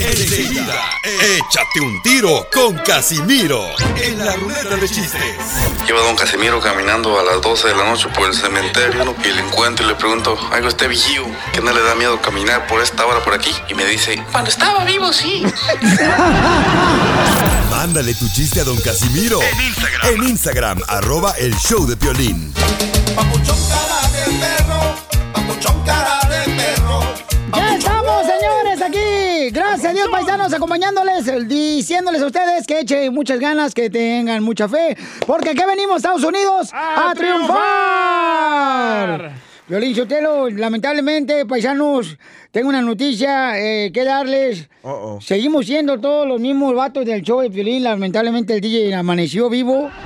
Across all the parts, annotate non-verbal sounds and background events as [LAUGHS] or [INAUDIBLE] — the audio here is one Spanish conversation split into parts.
Enseguida, échate un tiro con Casimiro en la ruleta de chistes. Lleva don Casimiro caminando a las 12 de la noche por el cementerio y le encuentro y le pregunto, algo este vigío, que no le da miedo caminar por esta hora por aquí. Y me dice, cuando estaba vivo, sí. [LAUGHS] Mándale tu chiste a don Casimiro en Instagram, en Instagram arroba el show de Piolín. Ya estamos, señores, Gracias a Dios, paisanos, acompañándoles, diciéndoles a ustedes que echen muchas ganas, que tengan mucha fe, porque aquí venimos, Estados Unidos, a, triunfar. Violín Sotelo, lamentablemente, paisanos, tengo una noticia eh, que darles. Seguimos siendo todos los mismos vatos del show de Violín. Lamentablemente, el DJ amaneció vivo. [LAUGHS]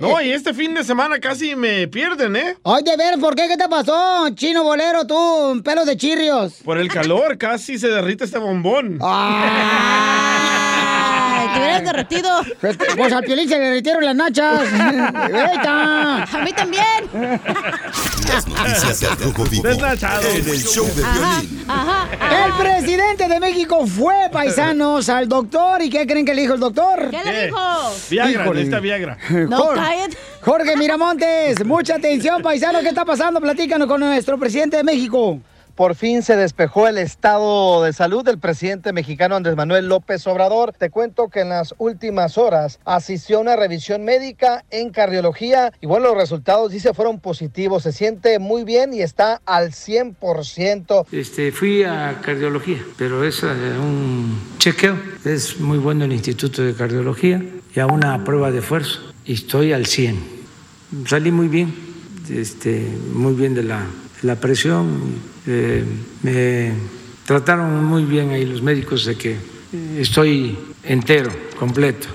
No, y este fin de semana casi me pierden, ¿eh? Ay, de ver, ¿por qué? ¿Qué te pasó? Chino bolero, tú, pelo de chirrios. Por el calor, casi se derrite este bombón. Ay, te hubieras derretido. Pues, pues al piolín se le derritieron las nachas. ¡Eita! A mí también. Las noticias del Rojo Vivo en el show de Piolín. El presidente de México fue, paisanos, al doctor. ¿Y qué creen que le dijo el doctor? ¿Qué le dijo? Viagra, Híjole. necesita Viagra. No, cállate. Jorge Miramontes, mucha atención, paisano. ¿Qué está pasando? Platícanos con nuestro presidente de México. Por fin se despejó el estado de salud del presidente mexicano Andrés Manuel López Obrador. Te cuento que en las últimas horas asistió a una revisión médica en cardiología y bueno, los resultados dice fueron positivos. Se siente muy bien y está al 100%. Este, fui a cardiología, pero es eh, un chequeo. Es muy bueno el Instituto de Cardiología y a una prueba de esfuerzo. Estoy al 100. Salí muy bien, este, muy bien de la, la presión. Eh, me trataron muy bien ahí los médicos de que estoy entero, completo,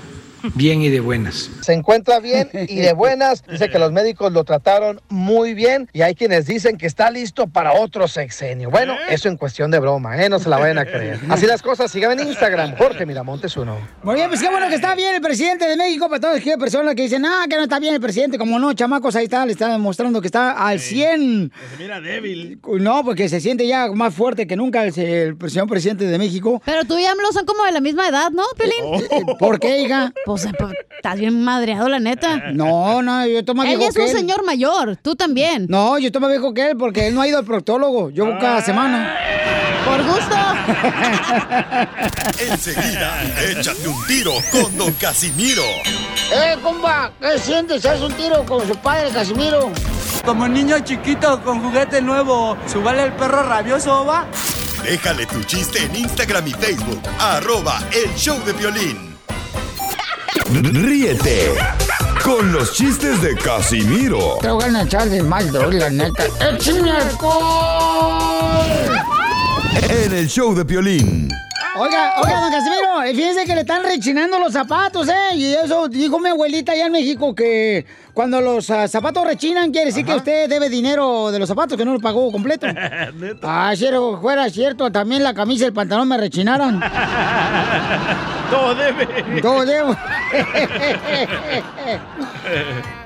bien y de buenas. Se encuentra bien y de buenas. Dice que los médicos lo trataron muy bien y hay quienes dicen que está listo para otro sexenio. Bueno, eso en cuestión de broma, ¿eh? No se la vayan a creer. [LAUGHS] Así las cosas, síganme en Instagram, Jorge Miramontes uno. Muy bien, pues qué bueno que está bien el presidente de México. Para todas aquellas personas que dicen, ah, que no está bien el presidente. Como no, chamacos, ahí está, le está demostrando que está al 100. Se mira débil. No, porque se siente ya más fuerte que nunca el, el señor presidente de México. Pero tú y AMLO son como de la misma edad, ¿no, Pelín? ¿Por qué, hija? Pues estás bien madreado, la neta. No, no, yo estoy más Él viejo es que un él. señor mayor, tú también. No, yo más viejo que él porque él no ha ido al proctólogo. Yo voy cada semana. Por gusto. [LAUGHS] Enseguida, échate un tiro con don Casimiro. ¡Eh, compa! ¿Qué sientes? ¿Haz un tiro con su padre, Casimiro? Como niño chiquito con juguete nuevo, ¿subale el perro rabioso, va? Déjale tu chiste en Instagram y Facebook, arroba el show de violín. Ríete con los chistes de Casimiro Te voy a echar de mal, la neta. ¡Échame alcohol! en el show de Piolín. Oiga, oiga, don Casimiro, eh, fíjense que le están rechinando los zapatos, ¿eh? Y eso dijo mi abuelita allá en México que cuando los ah, zapatos rechinan quiere decir que usted debe dinero de los zapatos que no lo pagó completo. [LAUGHS] Ah, si era- fuera cierto, también la camisa y el pantalón me rechinaran. [LAUGHS] Todo debe. Todo debo. [LAUGHS]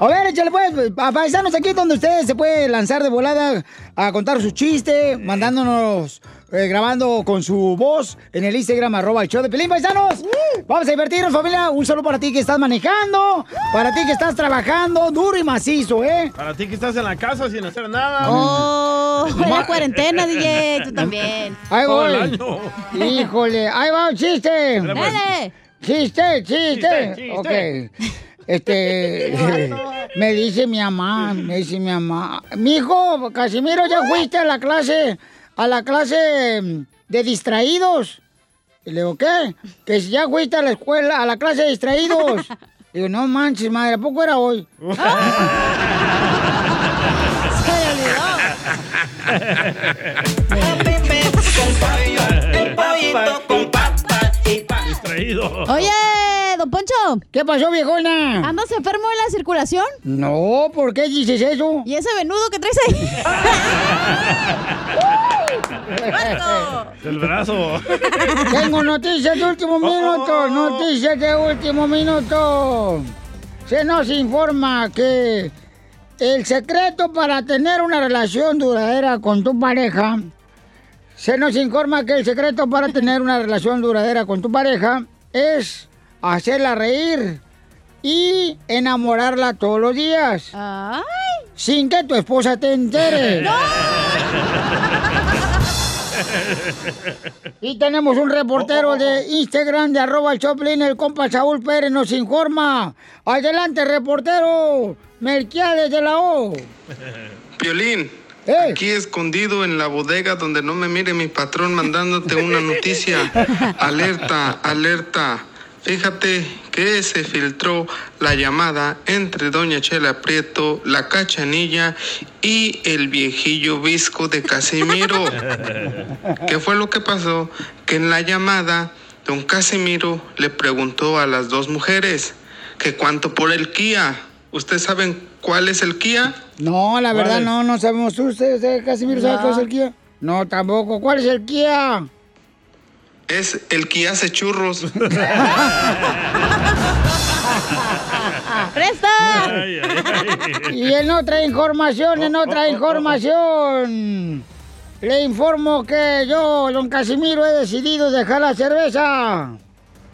A ver, échale pues, a paisanos aquí donde usted se puede lanzar de volada a contar su chiste, mandándonos eh, grabando con su voz en el Instagram, arroba el show de Pelín Paisanos. Vamos a divertirnos, familia. Un saludo para ti que estás manejando, para ti que estás trabajando duro y macizo, ¿eh? Para ti que estás en la casa sin hacer nada. Oh, la cuarentena, DJ, tú también. Ahí voy. año. Híjole, ahí va un chiste. Dale. Dale. Chiste, chiste. Chiste, chiste. Ok. Este, [LAUGHS] me dice mi mamá, me dice mi mamá, mi hijo, Casimiro, ya fuiste a la clase, a la clase mm, de distraídos. Y le digo, ¿qué? Que si ya fuiste a la escuela, a la clase de distraídos. [LAUGHS] Digo, no manches, madre, ¿a poco era hoy? Se le olvidó. Distraído. Oye, don Poncho, ¿Qué pasó, viejona? ¿andas enfermo de la circulación? No, ¿por qué dices eso? ¿Y ese venudo que traes ahí? [LAUGHS] Del brazo. Tengo noticias de último minuto, noticias de último minuto. Se nos informa que el secreto para tener una relación duradera con tu pareja, se nos informa que el secreto para tener una relación duradera con tu pareja es hacerla reír y enamorarla todos los días, Ay, sin que tu esposa te entere. Y tenemos un reportero de Instagram de arroba el Choplin, el compa Saúl Pérez nos informa. Adelante, reportero. Melquiades de la O. Violín, ¡Ey! aquí escondido en la bodega donde no me mire mi patrón mandándote una noticia. [LAUGHS] Alerta, alerta. Fíjate que se filtró la llamada entre Doña Chela Prieto, la cachanilla y el viejillo visco de Casimiro. [LAUGHS] ¿Qué fue lo que pasó? Que en la llamada, don Casimiro le preguntó a las dos mujeres que cuánto por el Kia. ¿Ustedes saben cuál es el Kia? No, la verdad no, no sabemos. ¿Usted, usted Casimiro, sabe cuál es el Kia? No, tampoco. ¿Cuál es el Kia? Es el que hace churros. [LAUGHS] ¡Presta! Ay, ay, ay. Y en otra información, en otra información, le informo que yo, don Casimiro, he decidido dejar la cerveza.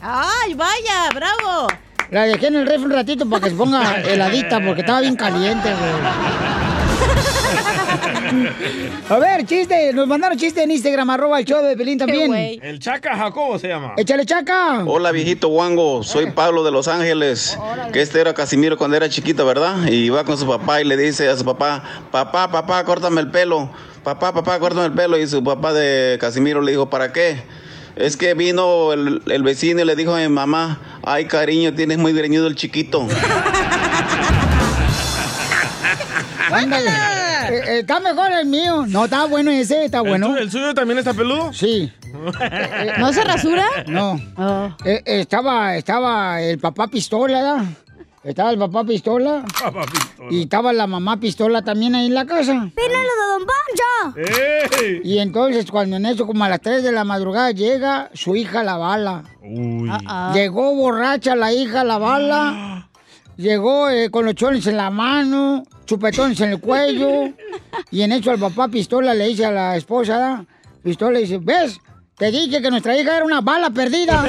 ¡Ay, vaya! ¡Bravo! La dejé en el refri un ratito para que se ponga [LAUGHS] heladita porque estaba bien caliente, güey. A ver, chiste, nos mandaron chiste en Instagram, arroba el show de Pelín ¡Qué también. güey! El Chaca Jacobo se llama. Échale chaca. Hola viejito Wango, soy Pablo de Los Ángeles, que este era Casimiro cuando era chiquito, ¿verdad? Y va con su papá y le dice a su papá, papá, papá, córtame el pelo, papá, papá, córtame el pelo. Y su papá de Casimiro le dijo, ¿para qué? Es que vino el, el vecino y le dijo a mi mamá, ay cariño, tienes muy greñudo el chiquito. [LAUGHS] Ándale. Está mejor el mío. No, está bueno ese, está ¿El bueno. ¿El suyo también está peludo? Sí. ¿No se rasura? No. Oh. Eh, estaba, estaba el papá pistola, ¿verdad? Estaba el papá pistola Papá pistola. y estaba la mamá pistola también ahí en la casa. ¡Pílalo de Don Poncho! ¡Ey! Y entonces cuando en eso, como a las 3 de la madrugada, llega su hija la bala. Uy. Ah, ah. Llegó borracha la hija la bala. [GASPS] Llegó eh, con los chones en la mano, chupetones en el cuello. Y en eso el papá pistola le dice a la esposa, pistola le dice, ¿ves? Te dije que nuestra hija era una bala perdida. [LAUGHS]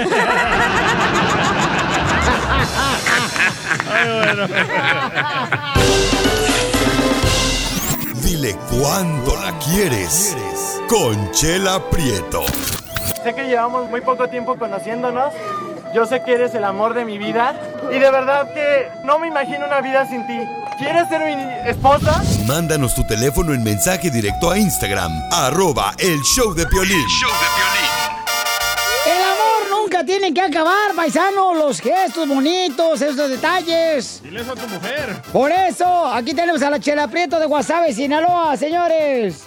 Dile cuándo la quieres. Conchela Prieto. Sé que llevamos muy poco tiempo conociéndonos. Yo sé que eres el amor de mi vida. Y de verdad que no me imagino una vida sin ti. ¿Quieres ser mi esposa? Mándanos tu teléfono en mensaje directo a Instagram, arroba el show de Piolín. El amor nunca tiene que acabar, paisano. Los gestos bonitos, esos detalles. Dile eso a tu mujer. Por eso, aquí tenemos a la Chela Prieto de Guasave, Sinaloa, señores.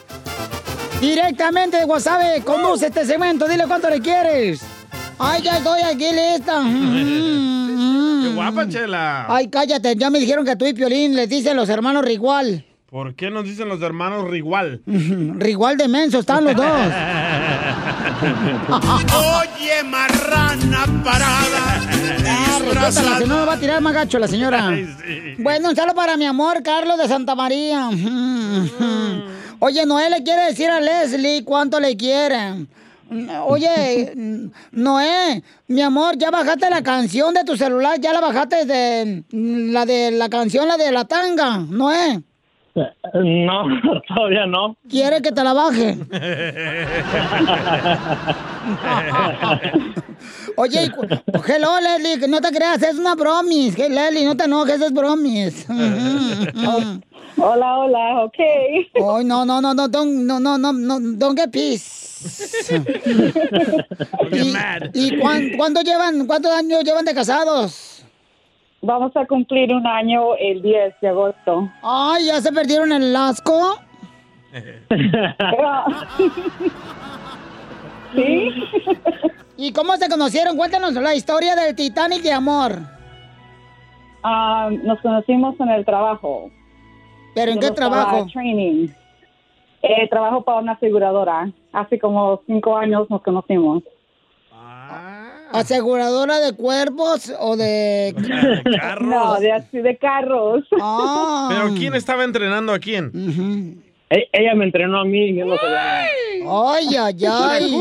Directamente de Guasave, conduce este segmento. Dile cuánto le quieres. Ay, ya estoy aquí lista. [LAUGHS] ¡Qué guapa, Chela! Ay, cállate. Ya me dijeron que tú y Piolín les dicen los hermanos Rigual. ¿Por qué nos dicen los hermanos Rigual? Rigual de menso están los dos. [LAUGHS] Oye, marrana parada. respétala, si no me va a tirar más gacho la señora. Sí. Bueno, un saludo para mi amor, Carlos de Santa María. Oye, Noé le quiere decir a Leslie cuánto le quiere. Oye, Noé, mi amor, ya bajaste la canción de tu celular, ya la bajaste de la de la canción, la de la tanga, Noé. No, [LAUGHS] todavía no. ¿Quiere que te la baje? [LAUGHS] [LAUGHS] Oye, cu- hello, Leslie, que no te creas, es una bromis. Que, Leslie, no te enojes, es bromis. [LAUGHS] Hola, hola, ok. Ay, no, no, no, no, don't, no, no, no, no, don't get peace. ¿Y, y cuán- cuánto llevan, cuántos años llevan de casados? Vamos a cumplir un año el 10 de agosto. Ay, ¿ya se perdieron el asco? [LAUGHS] ¿Sí? [LAUGHS] ¿Y cómo se conocieron? Cuéntanos la historia del Titanic de amor. Ah, nos conocimos en el trabajo. ¿Pero en Yo qué trabajo? Training. Eh, trabajo para una aseguradora. Hace como cinco años nos conocimos. ¿Aseguradora de cuerpos o de...? [LAUGHS] No, de así de carros. Ah. ¿Pero quién estaba entrenando a quién? E- Ella me entrenó a mí y yo no sabía. Ay, ay, ay.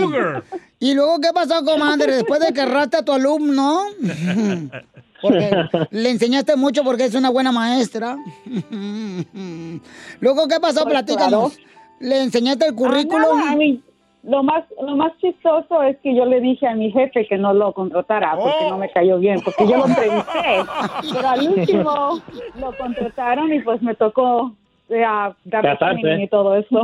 ¿Y luego qué pasó, comadre? Después de que erraste a tu alumno, [LAUGHS] porque le enseñaste mucho porque es una buena maestra. Luego, ¿qué pasó? Pues, Platícanos. ¿Le enseñaste el currículum? Ah, nada, a mí, lo más lo más chistoso es que yo le dije a mi jefe que no lo contratara porque no me cayó bien, porque yo lo entrevisté. [LAUGHS] Pero al último lo contrataron y pues me tocó a dar y todo eso.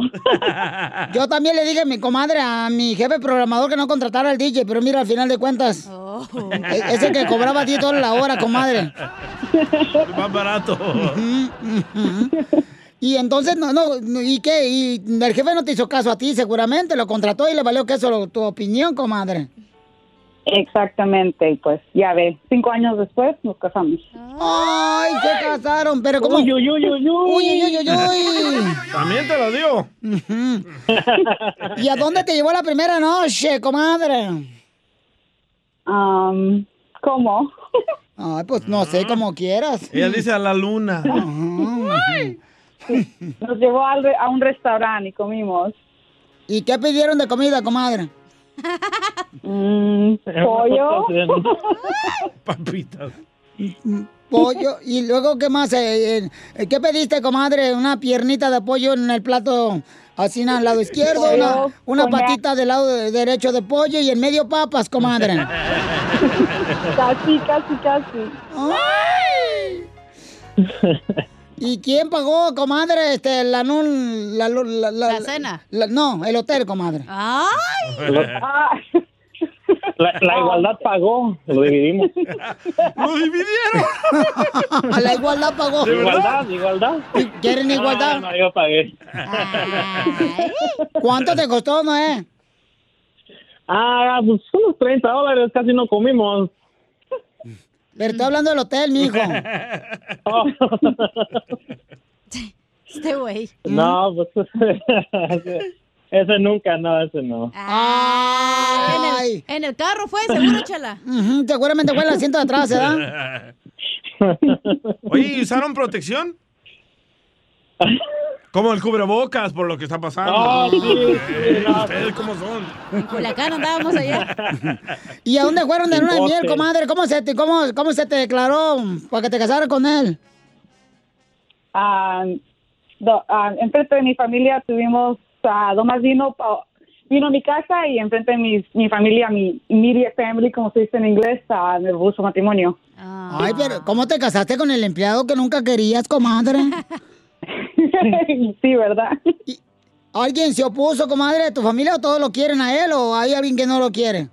[LAUGHS] Yo también le dije a mi comadre, a mi jefe programador, que no contratara al DJ, pero mira, al final de cuentas, e- ese que cobraba 10 dólares la hora, comadre. Más barato. Y entonces, no, no, no, ¿y qué? Y el jefe no te hizo caso a ti, seguramente, lo contrató y le valió que eso lo- tu opinión, comadre. Exactamente, y pues ya ve, cinco años después nos casamos. Ay, se casaron, pero como... Uy, uy, uy, uy, uy. Uy, uy, uy, uy. También te lo dio. ¿Y a dónde te llevó la primera noche, comadre? Um, ¿Cómo? Ay, pues no sé, como quieras. Ella dice a la luna. Nos llevó a un restaurante y comimos. ¿Y qué pidieron de comida, comadre? Mm, pollo. [LAUGHS] Papitas. Pollo. ¿Y luego qué más? Eh, eh, ¿Qué pediste, comadre? ¿Una piernita de pollo en el plato así al lado izquierdo? Una, Pollo, una patita del lado de- derecho de pollo y en medio papas, comadre. [LAUGHS] Casi, casi, casi. ¿Y quién pagó, comadre, este, la, la, la, la, la- cena? la- no, el hotel, comadre. Ah. [LAUGHS] La, la igualdad pagó, lo dividimos. [LAUGHS] ¡Lo dividieron! [LAUGHS] la igualdad pagó. Igualdad, igualdad. ¿Quieren igualdad? No, no, yo pagué. ¿Cuánto te costó, Noé? Ah, pues unos 30 dólares, casi no comimos. Pero estoy hablando del hotel, mijo. [LAUGHS] [LAUGHS] Este güey. No, pues ese, nunca, no, ese no. Ay. En el carro fue, seguro, chala. [LAUGHS] Seguramente fue el asiento de atrás, ¿verdad? Oye, ¿y usaron protección? Como el cubrebocas por lo que está pasando. Oh, sí, sí, Eh, no. ¿Ustedes cómo son? En Culiacán andábamos allá. ¿Y a dónde fueron de luna de miel, comadre? ¿Cómo se te, cómo, cómo se te declaró para que te casaras con él? Ah, do- ah, enfrente de mi familia tuvimos, ah, Domás vino, pa- vino a mi casa y enfrente de mi, mi familia, mi immediate family, como se dice en inglés, ah, me propuso matrimonio. Ay, pero ¿cómo te casaste con el empleado que nunca querías, comadre? [LAUGHS] [LAUGHS] sí, ¿verdad? ¿Alguien se opuso, comadre, de tu familia o todos lo quieren a él o hay alguien que no lo quiere?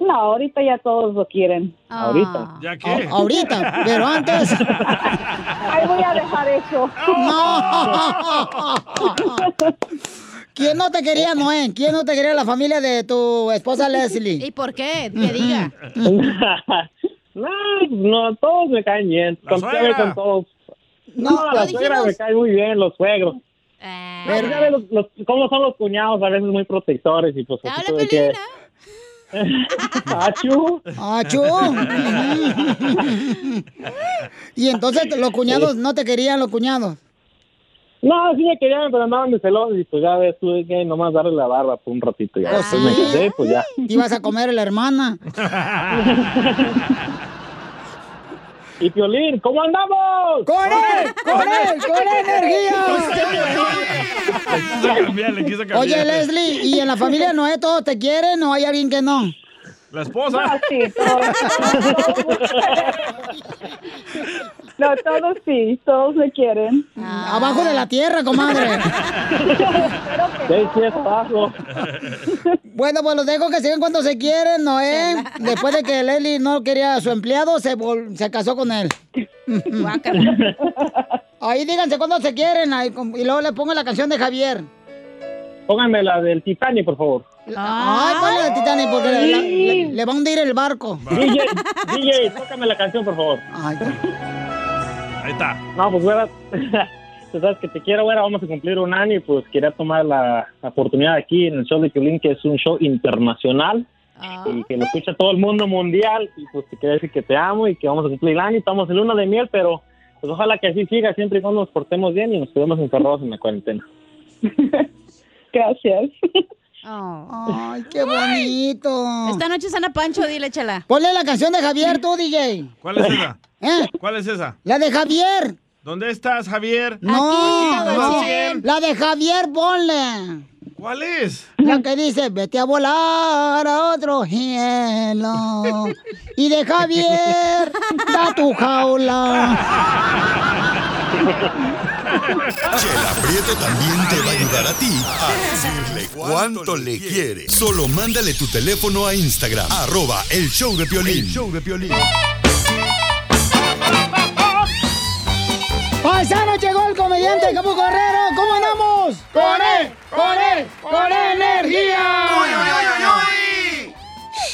No, ahorita ya todos lo quieren. Ahorita. ¿Ya qué? A- ahorita, pero antes. [LAUGHS] Ay, voy a dejar eso. No. [LAUGHS] ¿Quién no te quería, Noé? ¿Quién no te quería la familia de tu esposa Leslie? ¿Y por qué? Que diga. no, no, todos me caen bien. Con todos. No, No, [LAUGHS] la suegra me cae muy bien, los suegros. Pero ya ve los, los- cómo son los cuñados, a veces muy protectores y pues así tuve que... [LAUGHS] Achú. Achú. [LAUGHS] y entonces los cuñados no te querían los cuñados. No, sí me querían, pero andaban de celosos y pues ya ves, tuve que nomás darle la barba por un ratito. Ya Pues después me quedé, pues ya. Ibas a comer a la hermana. Y Piolín, ¿cómo andamos? ¡Con él! ¡Con él! ¡Con energía! le quise cambiar. Oye, Leslie, ¿y en la familia Noé todos te quieren o hay alguien que no? La esposa. No, sí, [LAUGHS] No, todos sí, todos me quieren. Abajo de la tierra, comadre. [LAUGHS] Sí, sí, es abajo. Bueno, pues los dejo que sigan cuando se quieren, Noé. Después de que Leslie no quería a su empleado, se, vol- se casó con él. Ahí díganse cuando se quieren ahí, y luego le pongo la canción de Javier. Pónganme la del Titanic, por favor. Ay, ponle de Titanic porque le, la- le- le va a hundir el barco. [LAUGHS] DJ, DJ, tócame la canción, por favor. Ay, Ahí está. No, pues, güera, [LAUGHS] tú sabes que te quiero, güera, vamos a cumplir un año y pues quería tomar la, la oportunidad aquí en el show de Piolín, que es un show internacional y que lo escucha todo el mundo mundial y pues te quería decir que te amo y que vamos a cumplir el año, estamos en luna de miel, pero pues ojalá que así siga siempre y cuando nos portemos bien y nos quedemos encerrados en la cuarentena. [LAUGHS] Gracias. Ay, qué bonito. Esta noche sana Pancho, dile, chela. Ponle la canción de Javier, tú, DJ. ¿Cuál es esa? ¿Eh? ¿Cuál es esa? La de Javier. ¿Dónde estás, Javier? No, no. Javier. La de Javier, ponle. ¿Cuál es? La que dice, vete a volar a otro cielo. Y de Javier, da tu jaula. Chela Prieto también te va a ayudar a ti a decirle cuánto le quiere. Solo mándale tu teléfono a Instagram, arroba el show de Piolín. El show de Piolín. Paisano, llegó el comediante Capu Correro. ¿Cómo andamos? ¡Con él! ¡Con él! ¡Con energía!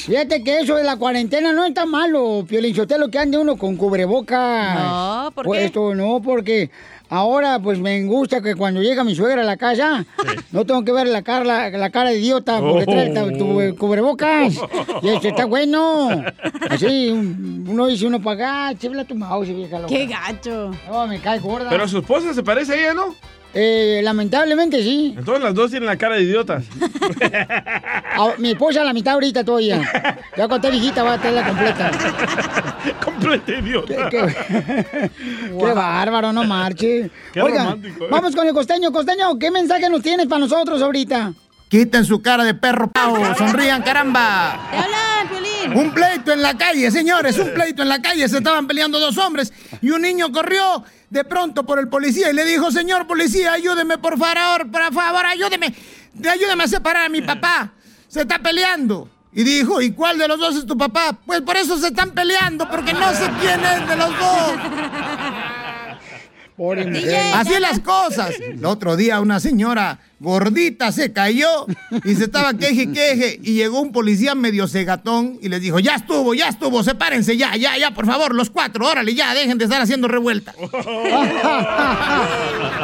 Fíjate que eso de la cuarentena no está malo, Piolinchotelo, que ande uno con cubrebocas. No, ¿por Pues qué? Esto no, porque ahora pues me gusta que cuando llega mi suegra a la casa, no tengo que ver la cara, la, la cara de idiota porque trae tu, eh, cubrebocas. Y este está bueno. Así, un- uno dice uno para acá, chifla tu mouse, vieja loca. Qué gacho. No, me cae gorda. Pero su esposa se parece a ella, ¿no? Eh, lamentablemente sí. Entonces las dos tienen la cara de idiotas. [LAUGHS] Ah, mi esposa a la mitad ahorita todavía. Ya cuando esté viejita va a tenerla completa. [LAUGHS] Completa idiota. Qué, qué [LAUGHS] bárbaro, no marche. Qué Oiga, romántico, ¿eh? vamos con el costeño. Costeño, ¿qué mensaje nos tienes para nosotros ahorita? Quiten su cara de perro pavo, sonrían, caramba. ¡Te hablan, Piolín! Un pleito en la calle, señores, un pleito en la calle. Se estaban peleando dos hombres y un niño corrió de pronto por el policía y le dijo, señor policía, ayúdeme, por favor, por favor, ayúdeme. Ayúdeme a separar a mi papá. Se está peleando. Y dijo, ¿y cuál de los dos es tu papá? Pues por eso se están peleando, porque no sé quién es de los dos. Pobre Así es las cosas. El otro día una señora gordita se cayó y se estaba queje, queje. Y llegó un policía medio cegatón y les dijo, ya estuvo, ya estuvo, sepárense, ya, ya, ya, por favor, los cuatro, órale, ya, dejen de estar haciendo revuelta. [LAUGHS]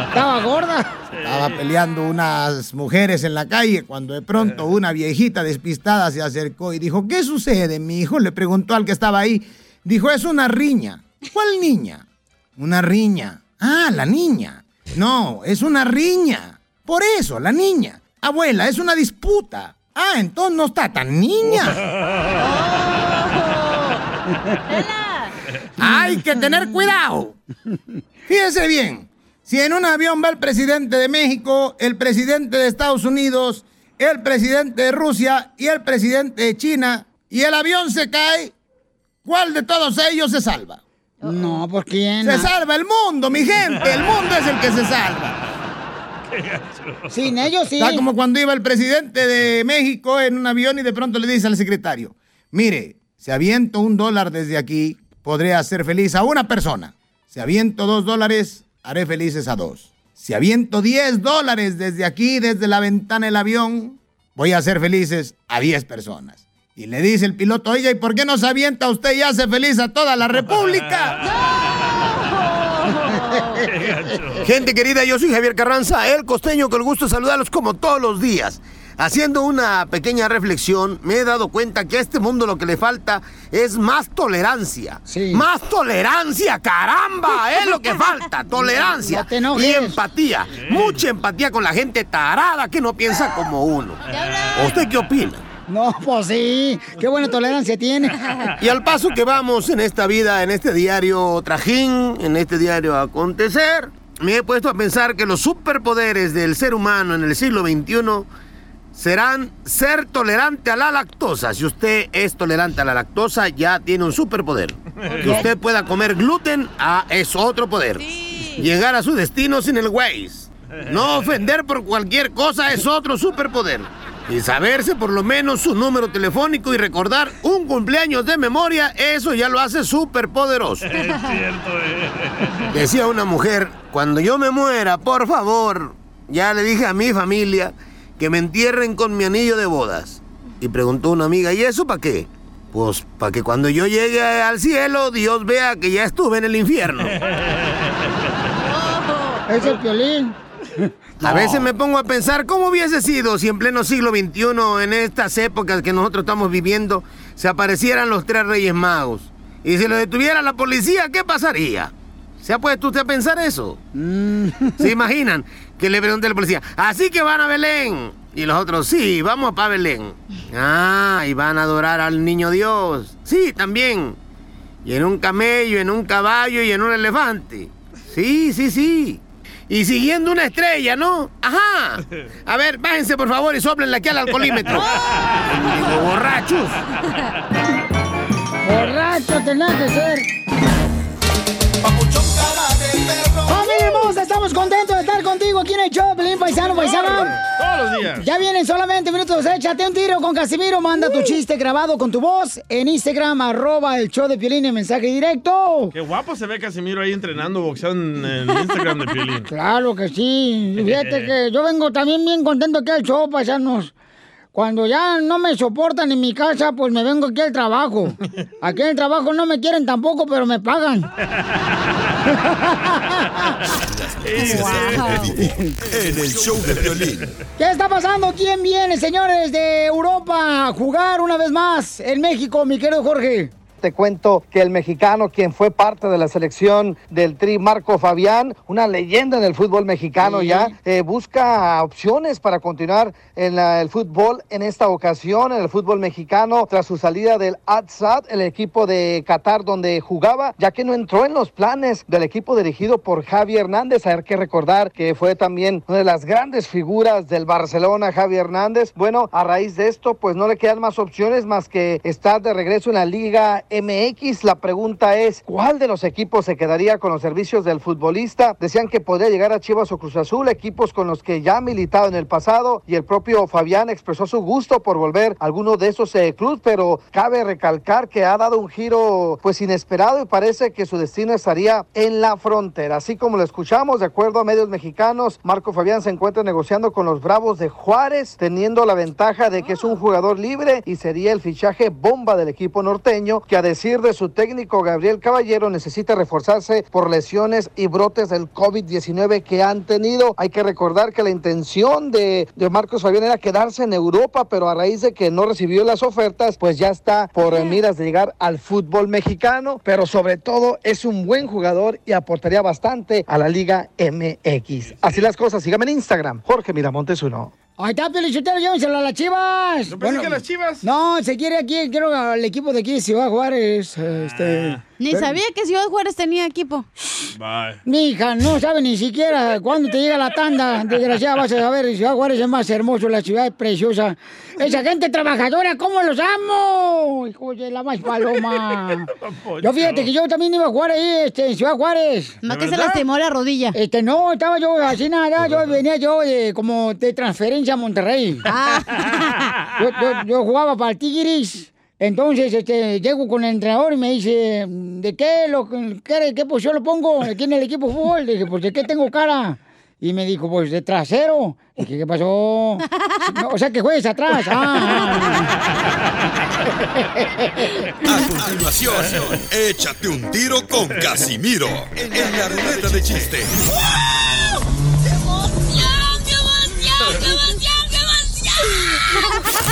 Estaba gorda. Estaba peleando unas mujeres en la calle cuando de pronto una viejita despistada se acercó y dijo, ¿qué sucede, mi hijo? Le preguntó al que estaba ahí. Dijo, es una riña. ¿Cuál niña? Una riña. Ah, la niña. No, es una riña. Por eso, la niña. Abuela, es una disputa. Ah, entonces no está tan niña. [LAUGHS] Hay que tener cuidado. Fíjese bien, si en un avión va el presidente de México, el presidente de Estados Unidos, el presidente de Rusia y el presidente de China, y el avión se cae, ¿cuál de todos ellos se salva? No, ¿por quién? Se salva el mundo, mi gente, el mundo es el que se salva. Sin ellos sí. Está como cuando iba el presidente de México en un avión y de pronto le dice al secretario, mire, si aviento un dólar desde aquí, podré hacer feliz a una persona. Si aviento dos dólares, haré felices a dos. Si aviento diez dólares desde aquí, desde la ventana del avión, voy a hacer felices a diez personas. Y le dice el piloto, oiga, ¿y por qué no se avienta usted y hace feliz a toda la república? [LAUGHS] Gente querida, yo soy Javier Carranza, el costeño, con el gusto de saludarlos como todos los días. Haciendo una pequeña reflexión, me he dado cuenta que a este mundo lo que le falta es más tolerancia. Más tolerancia, caramba, [LAUGHS] es lo que falta, tolerancia No y empatía. Mucha empatía con la gente tarada que no piensa como uno. ¿Usted qué opina? No, pues sí. Qué buena tolerancia tiene. Y al paso que vamos en esta vida, en este diario trajín, en este diario acontecer, me he puesto a pensar que los superpoderes del ser humano en el siglo XXI serán ser tolerante a la lactosa. Si usted es tolerante a la lactosa, ya tiene un superpoder. Que usted pueda comer gluten, ah, es otro poder. Llegar a su destino sin el Waze. No ofender por cualquier cosa es otro superpoder. Y saberse por lo menos su número telefónico y recordar un cumpleaños de memoria, eso ya lo hace superpoderoso. Es cierto, eh. Decía una mujer, cuando yo me muera, por favor, ya le dije a mi familia que me entierren con mi anillo de bodas. Y preguntó una amiga, ¿y eso para qué? Pues para que cuando yo llegue al cielo, Dios vea que ya estuve en el infierno. [LAUGHS] Es el violín. [LAUGHS] A veces me pongo a pensar cómo hubiese sido si en pleno siglo XXI, en estas épocas que nosotros estamos viviendo, se aparecieran los tres reyes magos. Y si lo detuviera la policía, ¿qué pasaría? ¿Se ha puesto usted a pensar eso? ¿Se imaginan? Que le pregunte a la policía, así que van a Belén. Y los otros, sí, vamos para Belén. Ah, y van a adorar al niño Dios. Sí, también. Y en un camello, en un caballo y en un elefante. Sí, sí, sí. Y siguiendo una estrella, ¿no? Ajá. [LAUGHS] A ver, bájense por favor y soplenle aquí al alcoholímetro. [LAUGHS] Digo, borrachos. Borracho tenés que ser. ¡Familia hermosa! Estamos contentos de estar contigo aquí en el show, Pelín Paisano, Paisano. Todos los días. Ya vienen solamente minutos. Échate un tiro con Casimiro. Manda tu chiste grabado con tu voz en Instagram, arroba el show de Piolín en mensaje directo. Qué guapo se ve Casimiro ahí entrenando boxeo en el Instagram de Piolín. [LAUGHS] Claro que sí. Fíjate que [LAUGHS] yo vengo también bien contento aquí al show, paisanos. Cuando ya no me soportan en mi casa, pues me vengo aquí al trabajo. [LAUGHS] Aquí en el trabajo no me quieren tampoco, pero me pagan. En el show de violín. ¿Qué está pasando? ¿Quién viene, señores de Europa, a jugar una vez más en México, mi querido Jorge? Te cuento que el mexicano, quien fue parte de la selección del Tri, Marco Fabián, una leyenda en el fútbol mexicano ya, eh, busca opciones para continuar en la- el fútbol en esta ocasión, en el fútbol mexicano, tras su salida del Al-Sadd, el equipo de Qatar donde jugaba, ya que no entró en los planes del equipo dirigido por Javi Hernández. Hay que recordar que fue también una de las grandes figuras del Barcelona, Javi Hernández. Bueno, a raíz de esto, pues no le quedan más opciones más que estar de regreso en la Liga MX. La pregunta es, ¿cuál de los equipos se quedaría con los servicios del futbolista? Decían que podría llegar a Chivas o Cruz Azul, equipos con los que ya ha militado en el pasado y el propio Fabián expresó su gusto por volver a alguno de esos eh, clubes, pero cabe recalcar que ha dado un giro pues inesperado y parece que su destino estaría en la frontera. Así como lo escuchamos, de acuerdo a medios mexicanos, Marco Fabián se encuentra negociando con los Bravos de Juárez, teniendo la ventaja de que es un jugador libre y sería el fichaje bomba del equipo norteño, que a decir de su técnico Gabriel Caballero necesita reforzarse por lesiones y brotes del COVID-19 que han tenido. Hay que recordar que la intención de, de Marcos Fabián era quedarse en Europa, pero a raíz de que no recibió las ofertas, pues ya está por miras de llegar al fútbol mexicano, pero sobre todo es un buen jugador y aportaría bastante a la Liga MX. Así las cosas, sígame en Instagram, Jorge Miramontes uno. Ahí está, Pelichotero, llévenselo a las chivas. Yo pensé que las chivas. No, se quiere aquí, quiero al equipo de aquí de Ciudad Juárez. Este, Ni pero- sabía que Ciudad Juárez tenía equipo. Bye. Mi hija no sabe ni siquiera cuándo te llega la tanda. Desgraciada, vas a saber. Ciudad Juárez es más hermoso, la ciudad es preciosa. Esa gente trabajadora, ¿cómo los amo? Hijo de la más paloma. Yo fíjate que yo también iba a jugar ahí, este, en Ciudad Juárez. ¿No que se lastimó la rodilla? Este, no, estaba yo así nada, yo venía yo eh, como de transferencia a Monterrey. Yo, yo- yo jugaba para el Tigris. Entonces, este, llego con el entrenador y me dice, ¿de qué, lo, qué, qué posición lo pongo aquí en el equipo de fútbol? Le dije, pues, ¿de qué tengo cara? Y me dijo, pues, de trasero. Y dije, ¿qué pasó? No, o sea, que juegues atrás. Ah. [LAUGHS] A continuación, échate un tiro con Casimiro en la ruleta de chiste.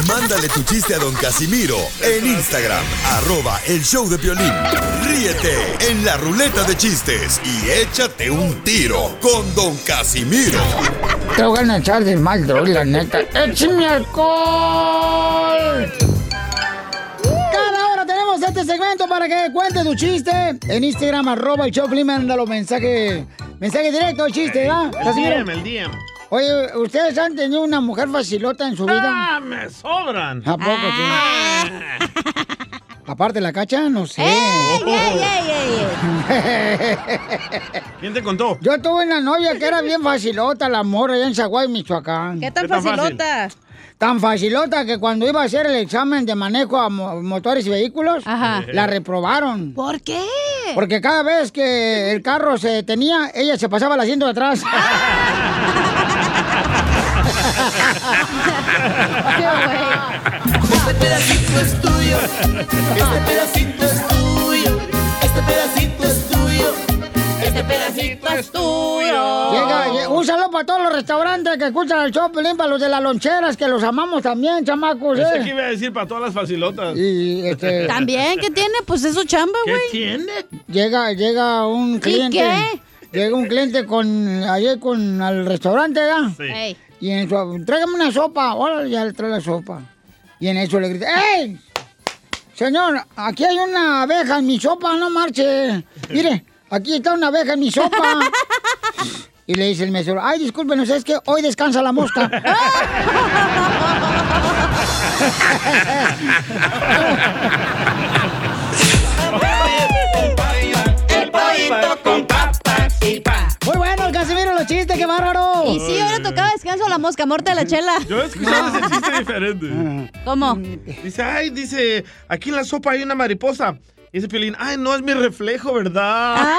Mándale tu chiste a don Casimiro en Instagram, arroba el show de Piolín. Ríete en la ruleta de chistes y échate un tiro con don Casimiro. Te voy a echar de mal, la neta. ¡Échame alcohol! Cada hora tenemos este segmento para que cuente tu chiste. En Instagram, arroba el Choplin, mándalo mensaje, mensaje directo, el chiste, ¿verdad? El? DM, el DM. Oye, ¿ustedes han tenido una mujer facilota en su vida? ¡Ah, me sobran! ¿A poco sí? Aparte la cacha, no sé. [LAUGHS] ¿Quién te contó? Yo tuve una novia que era bien facilota, la morra allá en Zaguay, Michoacán. ¿Qué tan ¿Qué tan facilota? Tan facilota que cuando iba a hacer el examen de manejo a mo- motores y vehículos, Ajá. la reprobaron. ¿Por qué? Porque cada vez que el carro se detenía, ella se pasaba al asiento de atrás. [LAUGHS] Este pedacito es tuyo. Este pedacito es tuyo. Este pedacito es tuyo. Este pedacito es tuyo. Llega, lle- un saludo para todos los restaurantes que escuchan el show, para los de las loncheras, que los amamos también, chamacos, Pensé que ¿eh? iba a decir para todas las facilotas. Y este... [LAUGHS] También, ¿qué tiene? Pues es su chamba, ¿Qué güey. tiene? Llega, llega un cliente. qué? Llega un cliente con ayer con al restaurante, ¿verdad? Sí. Y en su, tráigame una sopa. Órale, ya le trae la sopa. Y en eso le grita, ¡Ey! Señor, aquí hay una abeja en mi sopa, no marche. Mire, aquí está una abeja en mi sopa. [LAUGHS] Y le dice el mesero, ay, discúlpenos, es que hoy descansa la mosca. [LAUGHS] El pollito con papas y pa. Muy bueno, el Casimiro, los chistes, qué bárbaro. Y sí, ahora tocaba descanso a la mosca, morte de la chela. Yo he escuchado ese chiste [LAUGHS] diferente. ¿Cómo? Dice, ay, dice, aquí en la sopa hay una mariposa. Y dice Piolín, ay, no es mi reflejo, ¿verdad?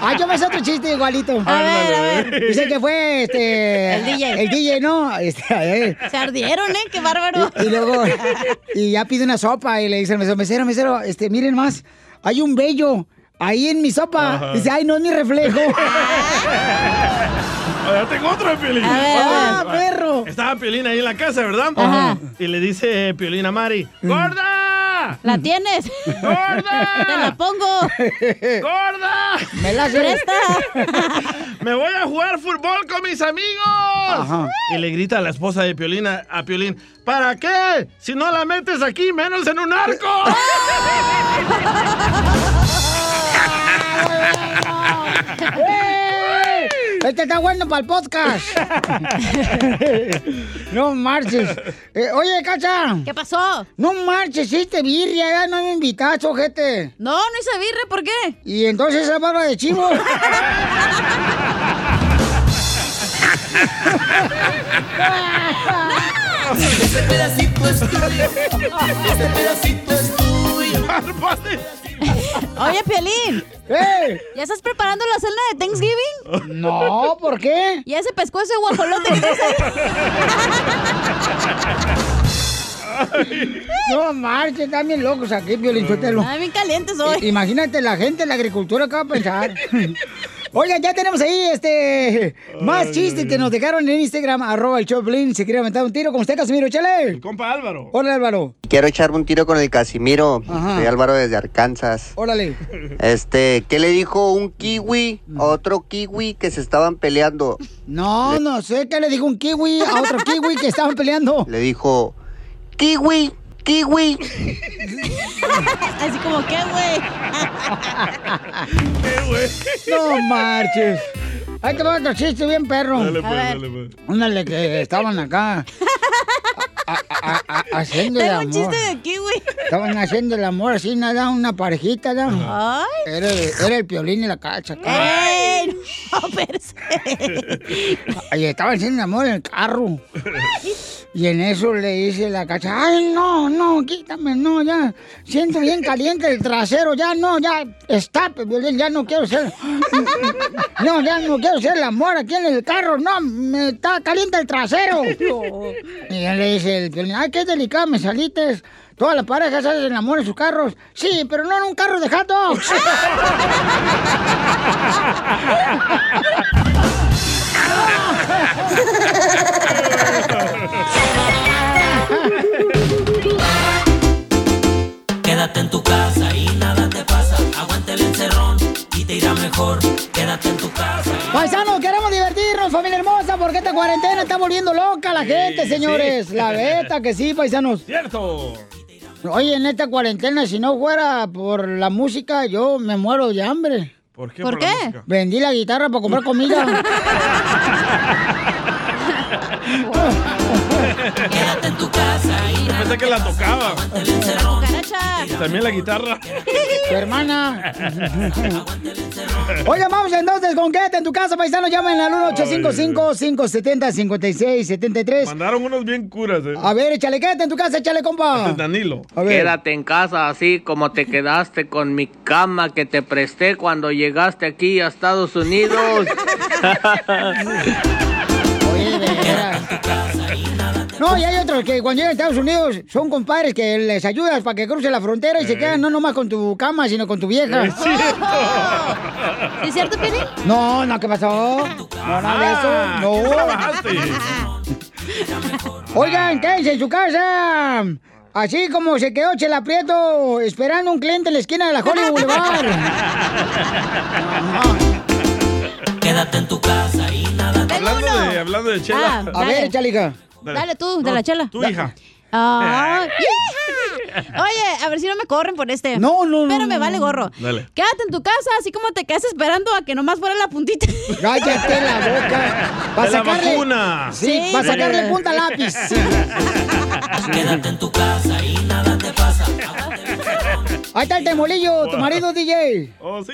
Ah, yo me sé otro chiste igualito. A ver, a ver. Dice que fue este. El DJ. El DJ, ¿no? Este, eh. Se ardieron, ¿eh? Qué bárbaro. Y, y luego. Y ya pide una sopa y le dice al mesero, mesero, mesero, este, miren más, hay un bello ahí en mi sopa. Ajá. Dice, ay, no es mi reflejo. [LAUGHS] Ahora tengo otro de Piolín. A ver, a ver. ¡Ah, perro! Estaba Piolín ahí en la casa, ¿verdad? Ajá. Y le dice Piolín a Mari, ¡Gorda! ¿La tienes? [LAUGHS] ¡Gorda! Te la pongo. [LAUGHS] ¡Gorda! Me la Presta. ¡Me voy a jugar fútbol con mis amigos! Y le grita a la esposa de Piolín a, a Piolín, ¿para qué? Si no la metes aquí, menos en un arco. ¡Eh! Este está bueno para el podcast. [LAUGHS] no marches. Eh, oye, Cacha. ¿Qué pasó? No marches, hiciste birria, ya no me invitaste, ojete. No, no hice birre, ¿por qué? Y entonces esa barba de chivo. [LAUGHS] Este pedacito es tuyo. Este pedacito es tuyo. Oye, Piolín. ¡Eh! ¿Ya estás preparando la cena de Thanksgiving? No, ¿por qué? ¿Ya se pescó ese guajolote que? No marches, están bien locos aquí, Violichotelo. Ay, bien calientes hoy. Imagínate la gente en la agricultura que va a pensar. [LAUGHS] Oigan, ya tenemos ahí este más chistes que nos dejaron en Instagram, arroba el Choplin. Si quiere aventar un tiro con usted, Casimiro, chale. Compa Álvaro. Hola, Álvaro. Quiero echarme un tiro con el Casimiro. Ajá. Soy Álvaro desde Arkansas. Órale. Este, ¿qué le dijo un kiwi a otro kiwi que se estaban peleando? No, no sé qué le dijo un kiwi a otro kiwi que estaban peleando. Le dijo, kiwi, kiwi. Así como, ¿qué, güey? No marches. Ahí te va otro chiste bien perro. Dale, pues, dale, pues. Ándale, que estaban acá. a- a- a- a- haciendo el Tengo un amor. chiste de kiwi. Estaban haciendo el amor así, nada, una parejita, ¿no? Ay. Era, era el piolín y la cacha. ¡Ey! No, perse. Y estaban haciendo el amor en el carro. Y en eso le dice la cacha, ay, no, no, quítame, no, ya. Siento bien caliente el trasero, ya no, ya, está, Piolín, ya no quiero ser. [LAUGHS] No, ya no quiero ser el amor aquí en el carro, no, me está caliente el trasero. [LAUGHS] Y él le dice el Piolín, ay, qué delicado me saliste. Todas las parejas hacen el amor en sus carros. Sí, pero no en un carro de hot dogs. [LAUGHS] Quédate en tu casa y nada te pasa. Aguante el encerrón y te irá mejor. Quédate en tu casa. Paisano, queremos divertirnos, familia hermosa, porque esta cuarentena está volviendo loca la gente, señores. La beta que sí, paisanos. Cierto. Oye, en esta cuarentena, si no fuera por la música, yo me muero de hambre. ¿Por qué? ¿Por, qué? Vendí la guitarra para comprar comida. [LAUGHS] [LAUGHS] Quédate en tu casa y Yo pensé que la tocaba. También la guitarra. Tu hermana. Oigan, vamos entonces con quédate en tu casa, paisano. Llamen al 1-855-570-5673. Mandaron unos bien curas, eh. A ver, échale, quédate en tu casa, échale, compa. Danilo. A ver. Quédate en casa así como te quedaste con mi cama que te presté cuando llegaste aquí a Estados Unidos. [LAUGHS] Oye, de veras. No, y hay otros que cuando llegan a Estados Unidos son compadres que les ayudas para que crucen la frontera y se quedan no nomás con tu cama, sino con tu vieja. Es cierto. ¿Es cierto? No, no, ¿qué pasó? No, nada de eso. Ah, No. Oigan, quédense en su casa. Así como se quedó Chela Prieto esperando un cliente en la esquina de la Hollywood Boulevard. Quédate en tu casa y nada Hablando de, hablando de chela. Ah, A ver, dale. tú, de la chela. Tu hija. Ah, Oye, a ver si no me corren por este. No, no, no. Pero me vale gorro. Dale. Quédate en tu casa, así como te quedas esperando a que nomás fuera la puntita. Cállate la boca. De la sacarle. vacuna. Sí, Sí. para sacarle punta lápiz. Sí. Quédate en tu casa y nada te pasa. Ahí está el temolillo, tu marido, DJ. Oh, sí.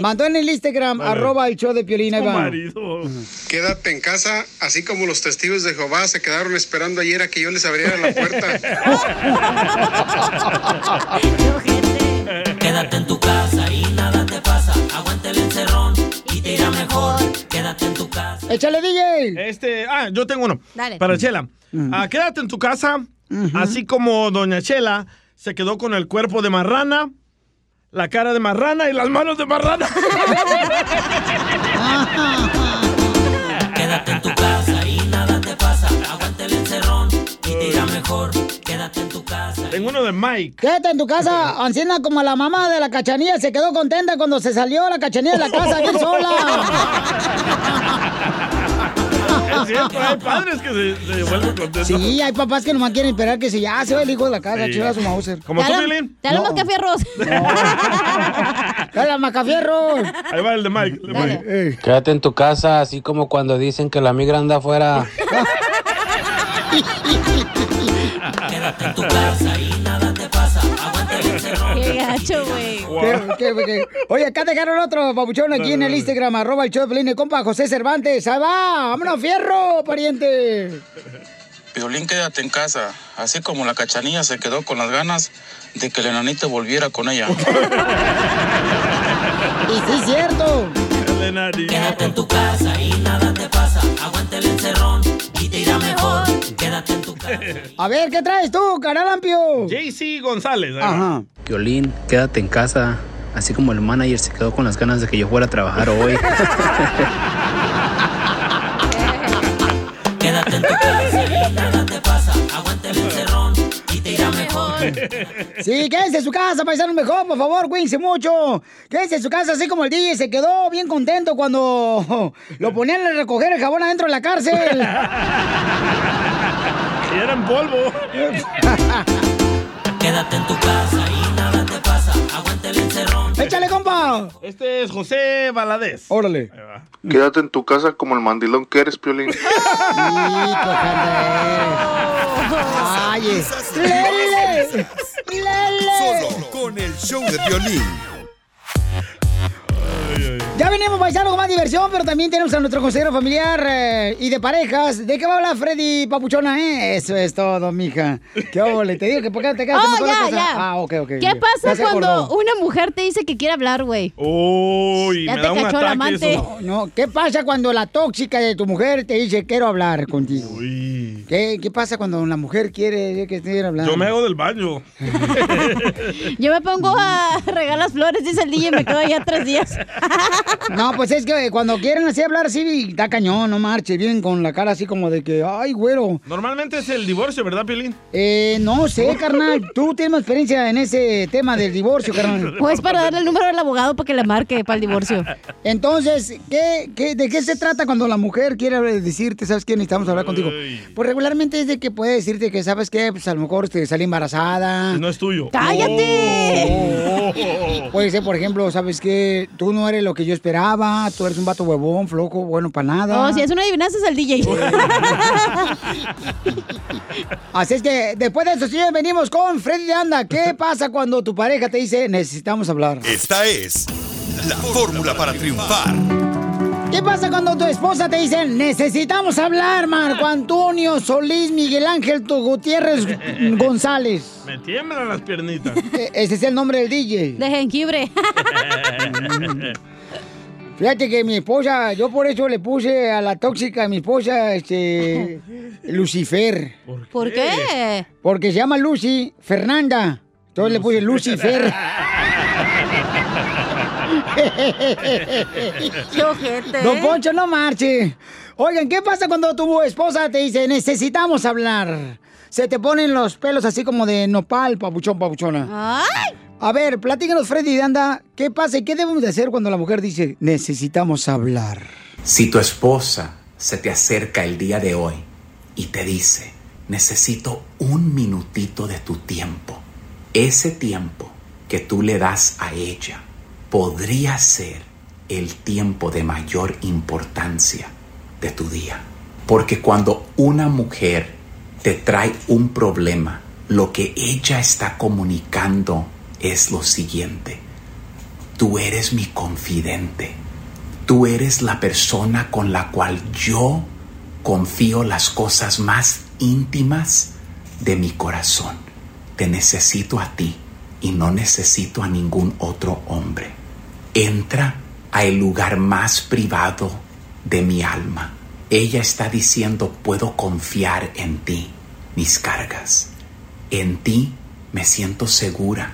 Mandó en el Instagram, arroba el show de Piolina. Tu Iván. marido. Quédate en casa, así como los testigos de Jehová se quedaron esperando ayer a que yo les abriera la puerta. [LAUGHS] Quédate en tu casa y nada te pasa. Aguanta el encerrón y te irá mejor. Quédate en tu casa. Échale, DJ. Este, ah, yo tengo uno. Dale. Para Chela. Ah, quédate en tu casa, así como Doña Chela se quedó con el cuerpo de marrana, la cara de marrana y las manos de marrana. [LAUGHS] Quédate en tu casa y nada te pasa. Aguanta el encerrón y te irá mejor. Quédate en tu casa. Tengo uno de Mike. Quédate en tu casa, anciana como la mamá de la cachanilla se quedó contenta cuando se salió la cachanilla de la casa bien sola. [LAUGHS] Es cierto, hay padres que se, se vuelven contentos. Sí, hay papás que nomás quieren esperar que se ya se va el hijo de la casa, Sí. chiva su Mauser. Como tú, Piolín. Te hablan No. mascafierros. ¡Cala, [LAUGHS] Macafierros! Ahí va el de Mike. el de Dale. Mike. Quédate en tu casa así como cuando dicen que la migra anda afuera. [LAUGHS] Quédate en tu casa y nada te Qué gacho, güey. ¿Qué- qué- qué? Oye, acá dejaron otro papuchón aquí en el Instagram, arroba el show de Pelín, compa José Cervantes. ¡Ahí va! ¡Vámonos, fierro, pariente! Piolín, quédate en casa, así como la cachanilla se quedó con las ganas de que el enanito volviera con ella. Y sí, cierto. El enanito. Quédate en tu casa y nada te pasa. Aguanta el encerrón y te irá mejor. Quédate en tu casa. A ver, ¿qué traes tú, Ampio? JC González. Ajá. Violín, quédate en casa, así como el manager se quedó con las ganas de que yo fuera a trabajar hoy. [LAUGHS] Quédate en tu casa y nada te pasa. Aguanta el encerrón y te irá mejor. Sí, quédense en su casa, paisano mejor, por favor, cuídense mucho. Quédense en su casa, así como el DJ se quedó bien contento cuando [LAUGHS] lo ponían a recoger el jabón adentro de la cárcel. [LAUGHS] Y era en polvo. [LAUGHS] Quédate en tu casa y nada te pasa. Aguanta el encerrón. ¡Échale, compa! Este es José Valadez. Órale. Ahí va. Quédate en tu casa como el mandilón que eres, Piolín. [LAUGHS] Ay, es- ¡Lele! ¡Lele! Solo con el show de violín. Ya venimos paisano con más diversión, pero también tenemos a nuestro consejero familiar eh, y de parejas. ¿De qué va a hablar Freddy Papuchona? Eh? Eso es todo, mija. ¿Qué [LAUGHS] óvole? Te digo que por qué te quedas Oh, mejor la ya, cosa. ya. Ah, ok, ok. ¿Qué Ya pasa cuando acordó. una mujer te dice que quiere hablar, güey? Uy, Ya me te da un cachó el ataque amante. No, ¿qué pasa cuando la tóxica de tu mujer te dice quiero hablar contigo? Uy. ¿Qué, qué pasa cuando la mujer quiere que esté hablando? Yo me hago del baño. [LAUGHS] Yo me pongo a regar las flores, dice el DJ, y me quedo allá tres días. [LAUGHS] No, pues es que cuando quieren así hablar así, da cañón, no marche. Vienen con la cara así como de que, ay, güero. Normalmente es el divorcio, ¿verdad, Piolín? Eh, no sé, carnal. Tú tienes más experiencia en ese tema del divorcio, carnal. [LAUGHS] Pues para darle el número del abogado para que le marque para el divorcio. Entonces, ¿qué, qué, de qué se trata cuando la mujer quiere decirte, sabes qué, necesitamos hablar contigo? Pues regularmente es de que puede decirte que, ¿sabes qué? Pues a lo mejor te sale embarazada. No es tuyo. ¡Cállate! Puede ser, por ejemplo, ¿sabes qué? Tú no eres lo que yo esperaba, tú eres un vato huevón, flojo, bueno para nada. Oh, si es una adivinanza es el DJ. [LAUGHS] Así es que después de eso, señores, venimos con Freddy de Anda. ¿Qué [LAUGHS] pasa cuando tu pareja te dice necesitamos hablar? Esta es la fórmula para triunfar. ¿Qué pasa cuando tu esposa te dice necesitamos hablar, Marco Antonio Solís Miguel Ángel Tu Gutiérrez González? Me tiemblan las piernitas. E- Ese es el nombre del DJ. De jengibre. [LAUGHS] Fíjate que mi esposa, yo por eso le puse a la tóxica a mi esposa, este, [LAUGHS] Lucifer. ¿Por qué? Porque se llama Lucy Fernanda. Entonces le puse Lucifer. [LAUGHS] Qué. Don Poncho, no marche. Oigan, ¿qué pasa cuando tu esposa te dice necesitamos hablar? Se te ponen los pelos así como de nopal, papuchón, papuchona. A ver, platícanos, Freddy Anda, ¿qué pasa y qué debemos de hacer cuando la mujer dice necesitamos hablar? Si tu esposa se te acerca el día de hoy y te dice, necesito un minutito de tu tiempo, ese tiempo que tú le das a ella podría ser el tiempo de mayor importancia de tu día. Porque cuando una mujer te trae un problema, lo que ella está comunicando es lo siguiente. Tú eres mi confidente. Tú eres la persona con la cual yo confío las cosas más íntimas de mi corazón. Te necesito a ti y no necesito a ningún otro hombre. Entra a el lugar más privado de mi alma. Ella está diciendo, puedo confiar en ti, mis cargas. En ti me siento segura.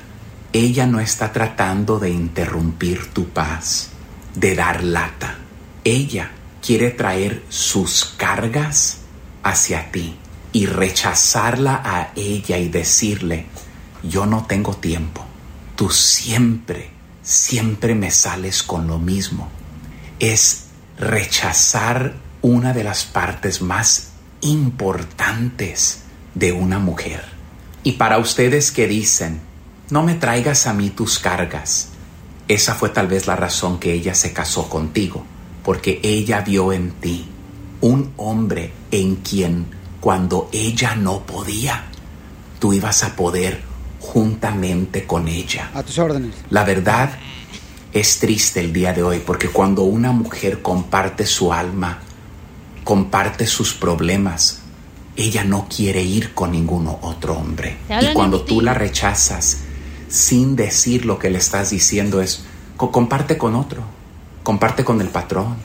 Ella no está tratando de interrumpir tu paz, de dar lata. Ella quiere traer sus cargas hacia ti y rechazarla a ella y decirle, yo no tengo tiempo. Tú siempre, siempre me sales con lo mismo. Es rechazar una de las partes más importantes de una mujer. Y para ustedes que dicen, no me traigas a mí tus cargas, esa fue tal vez la razón que ella se casó contigo, porque ella vio en ti un hombre en quien cuando ella no podía, tú ibas a poder juntamente con ella. A tus órdenes. La verdad es triste el día de hoy porque cuando una mujer comparte su alma, comparte sus problemas, ella no quiere ir con ningún otro hombre. Y cuando tú la rechazas sin decir lo que le estás diciendo es, "Co- comparte con otro, comparte con el patrón,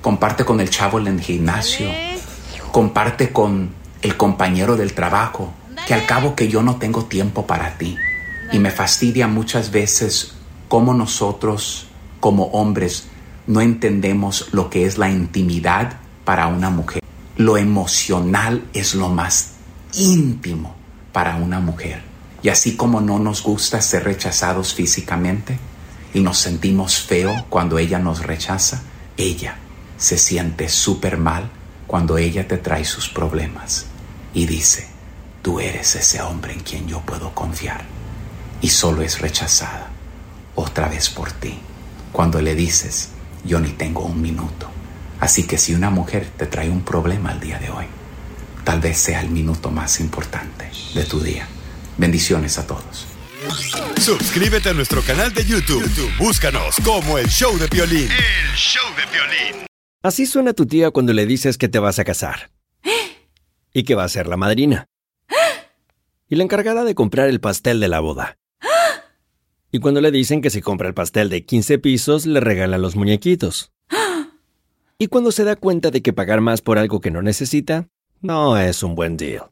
comparte con el chavo en el gimnasio, comparte con el compañero del trabajo, que al cabo que yo no tengo tiempo para ti. Y me fastidia muchas veces cómo nosotros, como hombres, no entendemos lo que es la intimidad para una mujer. Lo emocional es lo más íntimo para una mujer. Y así como no nos gusta ser rechazados físicamente y nos sentimos feo cuando ella nos rechaza, ella se siente súper mal cuando ella te trae sus problemas y dice, tú eres ese hombre en quien yo puedo confiar. Y solo es rechazada otra vez por ti cuando le dices, yo ni tengo un minuto. Así que si una mujer te trae un problema el día de hoy, tal vez sea el minuto más importante de tu día. Bendiciones a todos. Suscríbete a nuestro canal de YouTube. YouTube, Búscanos como el show de violín. El show de violín. Así suena tu tía cuando le dices que te vas a casar. [GASPS] Y que va a ser la madrina. [GASPS] Y la encargada de comprar el pastel de la boda. [GASPS] Y cuando le dicen que si compra el pastel de 15 pisos, le regala los muñequitos. Y cuando se da cuenta de que pagar más por algo que no necesita, no es un buen deal.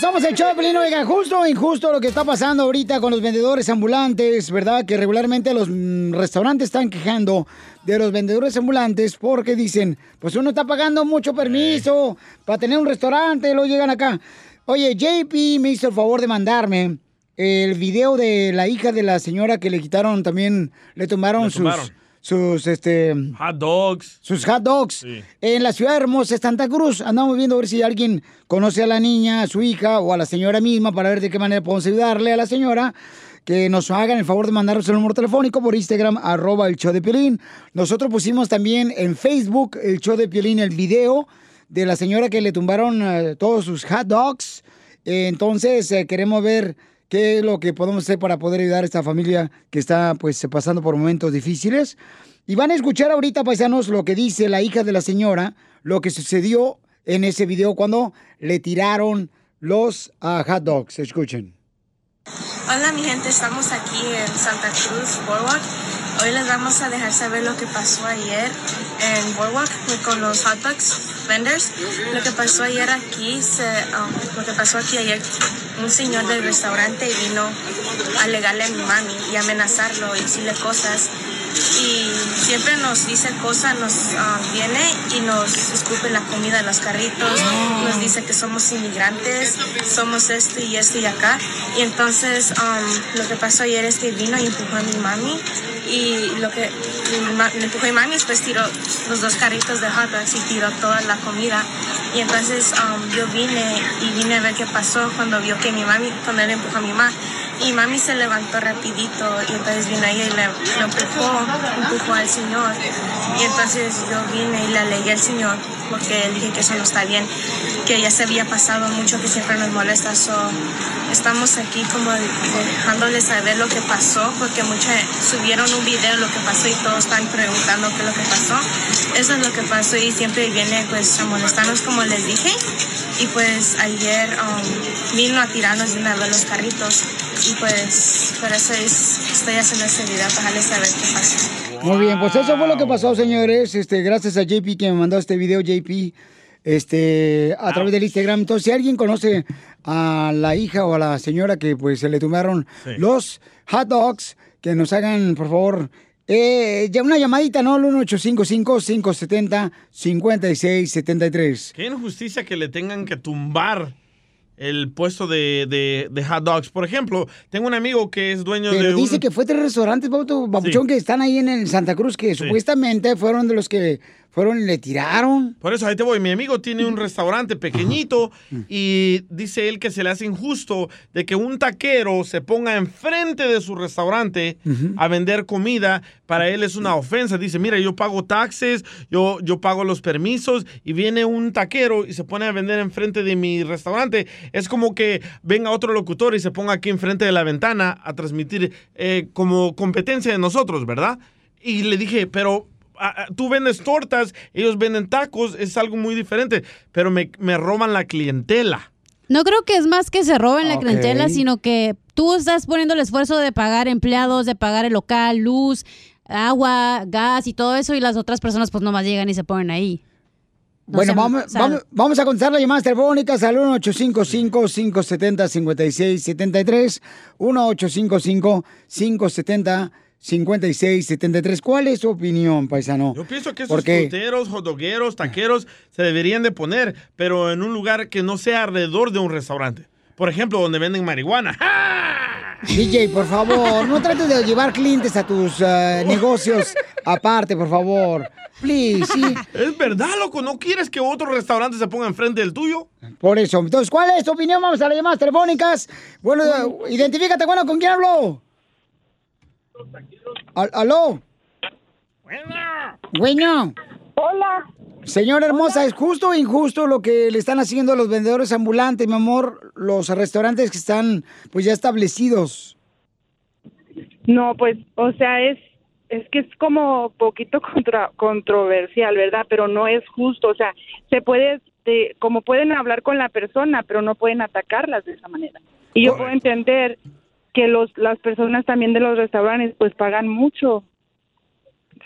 Somos el show de Pelín, oiga, justo o injusto lo que está pasando ahorita con los vendedores ambulantes, ¿verdad? Que regularmente los mm, restaurantes están quejando de los vendedores ambulantes porque dicen, pues uno está pagando mucho permiso para tener un restaurante, lo llegan acá. Oye, JP me hizo el favor de mandarme el video de la hija de la señora que le quitaron también, le tomaron, Le sus, tumbaron. Sus, este... Hot dogs. Sus hot dogs. En la ciudad hermosa de Santa Cruz. Andamos viendo a ver si alguien conoce a la niña, a su hija o a la señora misma para ver de qué manera podemos ayudarle a la señora. Que nos hagan el favor de mandarnos el número telefónico por Instagram, arroba el show de Piolín. Nosotros pusimos también en Facebook el show de Piolín, el video de la señora que le tumbaron eh, todos sus hot dogs. Eh, entonces, eh, queremos ver qué es lo que podemos hacer para poder ayudar a esta familia que está pues pasando por momentos difíciles. Y van a escuchar ahorita, paisanos, lo que dice la hija de la señora, lo que sucedió en ese video cuando le tiraron los ah, hot dogs. Escuchen. Hola mi gente, estamos aquí en Santa Cruz, Boardwalk. Hoy les vamos a dejar saber lo que pasó ayer en Boardwalk con los hot dogs vendors. Lo que pasó ayer aquí, se, um, lo que pasó aquí ayer, un señor del restaurante vino a alegarle a mi mami y amenazarlo y decirle cosas. Y siempre nos dice cosas, nos um, viene y nos escupe la comida en los carritos, nos dice que somos inmigrantes, somos esto y esto y acá. Y entonces um, lo que pasó ayer es que vino y empujó a mi mami y lo que me empujó mi mami después tiró los dos carritos de hot dogs y tiró toda la comida. Y entonces um, yo vine y vine a ver qué pasó cuando vio que mi mami, cuando él empujó a mi mamá. Y mami se levantó rapidito y entonces vino ella y le, lo empujó, empujó al señor. Y entonces yo vine y le alegué al señor porque dije que eso no está bien, que ya se había pasado mucho, que siempre nos molesta. So, estamos aquí como dejándoles saber lo que pasó porque muchos subieron un video de lo que pasó y todos están preguntando qué es lo que pasó. Eso es lo que pasó y siempre viene pues a molestarnos como les dije. Y pues ayer um, vino a tirarnos de una vez los carritos y pues por eso es, estoy haciendo este video para dejarles saber qué pasó. Muy bien, pues eso fue lo que pasó, señores. Este, gracias a JP que me mandó este video, JP, este, a través del Instagram. Entonces, si alguien conoce a la hija o a la señora que pues se le tomaron Sí. los hot dogs, que nos hagan, por favor, eh, ya una llamadita, ¿no? Al 1-855-570-5673. Qué injusticia que le tengan que tumbar el puesto de, de- de hot dogs. Por ejemplo, tengo un amigo que es dueño de Pero un... dice que fue tres restaurantes, Papuchón, que están ahí en el Santa Cruz, que supuestamente fueron de los que fueron y le tiraron. Por eso ahí te voy. Mi amigo tiene un restaurante pequeñito y dice él que se le hace injusto de que un taquero se ponga enfrente de su restaurante a vender comida. Para él es una ofensa. Dice, mira, yo pago taxes, yo, yo pago los permisos y viene un taquero y se pone a vender enfrente de mi restaurante. Es como que venga otro locutor y se ponga aquí enfrente de la ventana a transmitir eh, como competencia de nosotros, ¿verdad? Y le dije, pero tú vendes tortas, ellos venden tacos, es algo muy diferente, pero me, me roban la clientela. No creo que es más que se roben la clientela, sino que tú estás poniendo el esfuerzo de pagar empleados, de pagar el local, luz, agua, gas y todo eso, y las otras personas pues nomás llegan y se ponen ahí. Bueno, vamos, o sea, vamos, vamos a contestar las llamadas telefónicas al 1-855-570-5673. 1-855-570-5673. ¿Cuál es su opinión, paisano? Yo pienso que esos fruteros, hotdogueros, taqueros se deberían de poner, pero en un lugar que no sea alrededor de un restaurante. Por ejemplo, donde venden marihuana. DJ, por favor, no trates de llevar clientes a tus eh, negocios aparte, por favor. Please, sí. Es verdad, loco. ¿No quieres que otro restaurante se ponga enfrente del tuyo? Por eso. Entonces, ¿cuál es tu opinión? Vamos a las llamadas telefónicas. Bueno, identifícate, bueno, ¿con quién hablo? Al- ¿Aló? Bueno. Hola. Señora hermosa, ¿es justo o injusto lo que le están haciendo a los vendedores ambulantes, mi amor, los restaurantes que están pues ya establecidos? No, pues, o sea, es es que es como poquito [LAUGHS] contra, controversial, ¿verdad? Pero no es justo, o sea, se puede, de- como pueden hablar con la persona, pero no pueden atacarlas de esa manera. Y yo puedo entender que los las personas también de los restaurantes pues pagan mucho.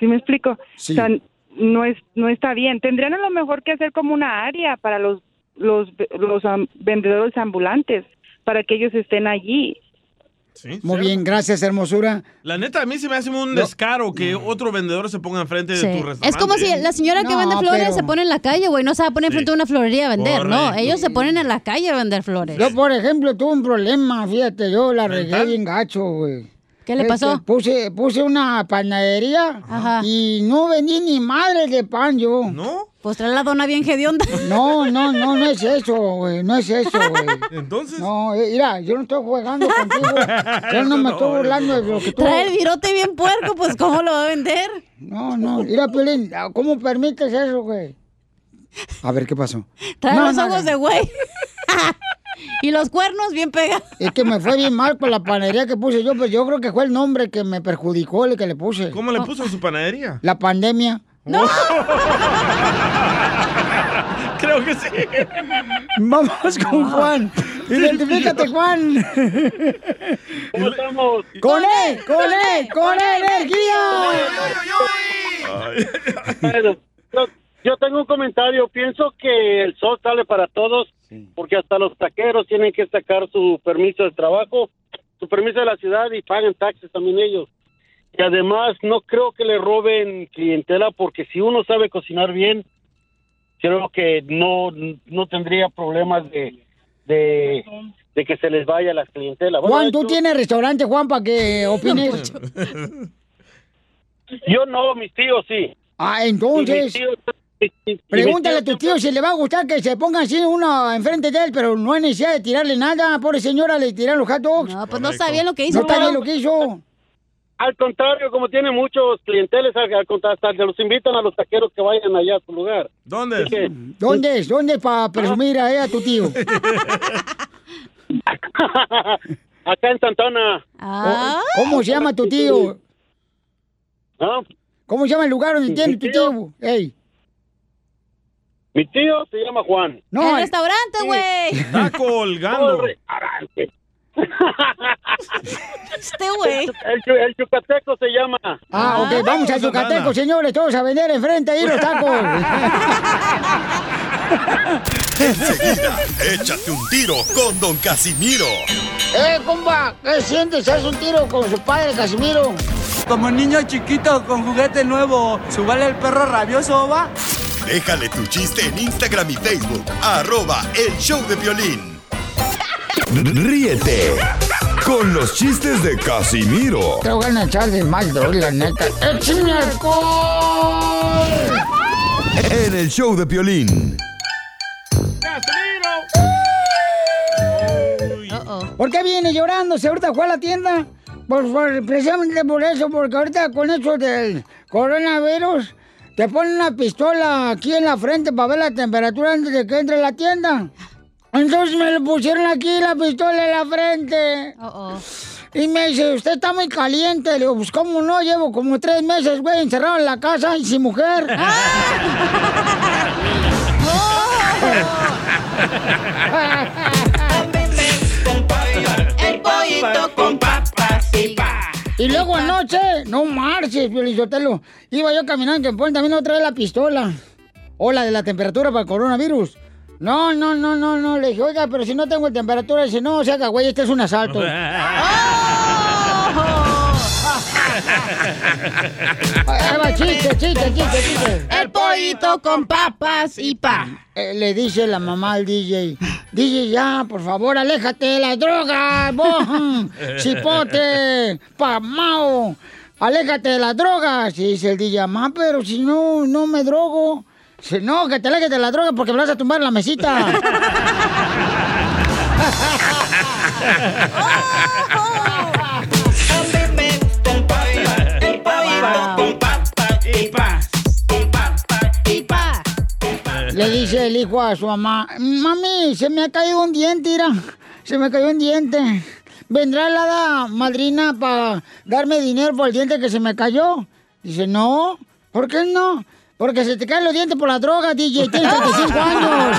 ¿Sí me explico? Sí. O sea, no es no está bien. Tendrían a lo mejor que hacer como una área para los los los vendedores ambulantes para que ellos estén allí. Muy bien, gracias, hermosura. La neta, a mí se me hace un descaro que otro vendedor se ponga enfrente Sí. de tu restaurante. Es como si la señora que No, vende flores pero- se pone en la calle, güey. No se va a poner enfrente de una florería a vender, no. Correcto. Ellos se ponen en la calle a vender flores. Yo, por ejemplo, tuve un problema, fíjate, yo la regué bien gacho, güey. ¿Qué le pasó? que Puse, puse una panadería y no vendí ni madre de pan yo. ¿No? Pues trae la dona bien hedionda. No, no, no, no es eso, güey, no es eso, güey. Entonces. No, eh, mira, yo no estoy jugando contigo. [LAUGHS] Yo no me estoy burlando de lo que tú... Trae el virote bien puerco, pues ¿cómo lo va a vender? No, no, mira, Pelín, ¿cómo permites eso, güey? A ver, ¿qué pasó? Trae No, los no, ojos no. de güey. [LAUGHS] y los cuernos bien pegados. Es que me fue bien mal con la panadería que puse yo, pero yo creo que fue el nombre que me perjudicó el que le puse. ¿Cómo le puso en su panadería? La pandemia. ¡No! [LAUGHS] Creo que sí. Vamos con Juan. Identifícate, Juan. ¿Cómo estamos? ¡Con él! ¡Con él! ¡Con energía! Bueno, yo, yo tengo un comentario. Pienso que el sol sale para todos, porque hasta los taqueros tienen que sacar su permiso de trabajo, su permiso de la ciudad y pagan taxes también ellos. Y además, no creo que le roben clientela, porque si uno sabe cocinar bien, creo que no, no tendría problemas de, de, de que se les vaya la clientela. Bueno, Juan, ¿tú hecho, tienes restaurante, Juan, para que [LAUGHS] opines? Yo no, mis tíos sí. Ah, entonces... tíos- Pregúntale a tu tío si le va a gustar que se ponga así uno enfrente de él, pero no hay necesidad de tirarle nada. Pobre señora, le tiran los hot dogs. No, pues no bien lo que hizo. No está bien lo que hizo. Al contrario, como tiene muchos clienteles, al, al contrario, hasta los invitan a los taqueros que vayan allá a su lugar. ¿Dónde? ¿Dónde es? ¿Dónde es para presumir a, a tu tío? [LAUGHS] Acá en Santana. ¿Cómo se llama tu tío? ¿Cómo se llama el lugar donde tiene tu tío? Ey. Mi tío se llama Juan. No, el restaurante, güey. Está colgando. Este güey. El, el chucateco se llama. Ah, ok, vamos a Yucateco, señores, todos a vender enfrente ahí los tacos. Enseguida, échate un tiro con Don Casimiro. ¡Eh, compa! ¿Qué sientes? ¿Haz un tiro con su padre, Casimiro? Como niño chiquito con juguete nuevo, ¿subale el perro rabioso, va? Déjale tu chiste en Instagram y Facebook, arroba el show de violín. Ríete con los chistes de Casimiro Te voy a echar de mal, la neta. ¡Échame en el show de violín. ¿Por qué viene llorando? ¿Se ahorita fue a la tienda? Pues, por- precisamente por eso, porque ahorita con eso del coronavirus, te ponen una pistola aquí en la frente para ver la temperatura antes de que entre a la tienda. Entonces me lo pusieron aquí la pistola en la frente. Y me dice, usted está muy caliente. Le digo, pues cómo no, llevo como tres meses, güey, encerrado en la casa y sin mujer. El pollito con papas [LAUGHS] y Y luego anoche, no marches, Piolizotelo. Iba yo caminando, que ponen también otra vez la pistola. O la de la temperatura para el coronavirus. No, no, no, no, no. Le dije, oiga, pero si no tengo temperatura, dice, no, se haga, güey, este es un asalto. [LAUGHS] Ahí va, chiste, chiste, chiste, chiste. El pollito con papas y pa. Eh, le dice la mamá al DJ, DJ, ya, por favor, aléjate de las drogas, vos, chipote, pamao, aléjate de las drogas. Y dice el DJ, mamá, pero si no, no me drogo. No, que te alejes de las drogas porque me vas a tumbar en la mesita. [LAUGHS] Le dice el hijo a su mamá, mami, se me ha caído un diente, mira, se me cayó un diente. ¿Vendrá la madrina para darme dinero por el diente que se me cayó? Dice, no, ¿por qué no? Porque se te caen los dientes por la droga, DJ, [LAUGHS] tienes 35 años.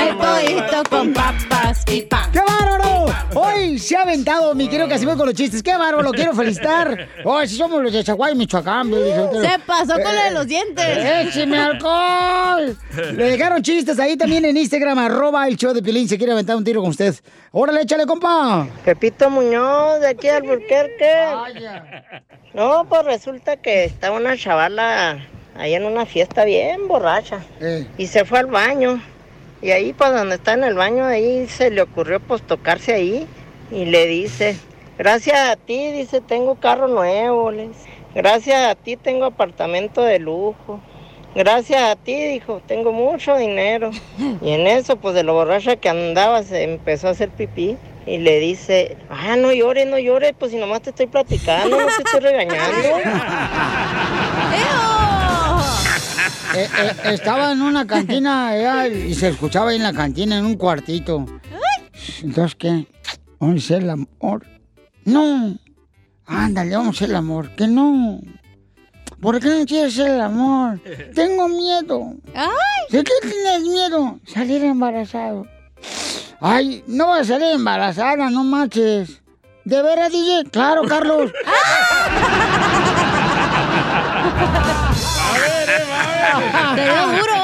El [LAUGHS] pollito con papas y pa. ¡Qué bárbaro! Hoy se ha aventado mi querido Casimiro con los chistes. ¡Qué bárbaro! Lo quiero felicitar. [LAUGHS] Hoy sí somos los de Chaguay, Michoacán. Se pasó con lo de los dientes. ¡Écheme alcohol! Le dejaron chistes ahí también en Instagram, arroba el show de Pilín. Se quiere aventar un tiro con usted. ¡Órale, échale, compa! Pepito Muñoz, de aquí al Burquerque. No, pues resulta que estaba una chavala ahí en una fiesta bien borracha. Y se fue al baño. Y ahí, pues donde está en el baño, ahí se le ocurrió pues tocarse ahí. Y le dice, gracias a ti, dice, tengo carro nuevo. Gracias a ti tengo apartamento de lujo. Gracias a ti, dijo, tengo mucho dinero. Y en eso, pues de lo borracha que andaba, se empezó a hacer pipí. Y le dice, ah, no llores, no llores, pues si nomás te estoy platicando, no te estoy regañando. [LAUGHS] Eh, eh, estaba en una cantina ella, y se escuchaba ahí en la cantina, en un cuartito. Entonces, ¿qué? ¿Vamos a el amor? No. Ándale, vamos a hacer el amor. Que no. ¿Por qué no quieres el amor? [LAUGHS] Tengo miedo. ¿De qué tienes miedo? Salir embarazado. Ay, no vas a salir embarazada, no manches. ¿De veras, DJ? Claro, Carlos. [LAUGHS] Te dio duro,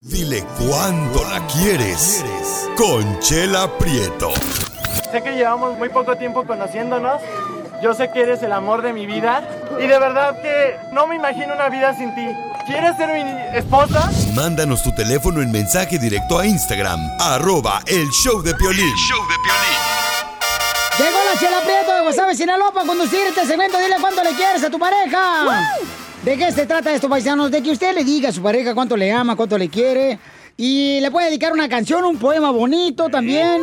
Dile cuándo la quieres. Conchela Prieto. Sé que llevamos muy poco tiempo conociéndonos. Yo sé que eres el amor de mi vida. Y de verdad que no me imagino una vida sin ti. ¿Quieres ser mi esposa? Mándanos tu teléfono en mensaje directo a Instagram, arroba el show de Piolín. Llegó la chela Prieto de Guasave, Sinaloa para conducir este segmento. Dile cuánto le quieres a tu pareja. ¿De qué se trata esto, paisanos? De que usted le diga a su pareja cuánto le ama, cuánto le quiere. Y le puede dedicar una canción, un poema bonito también.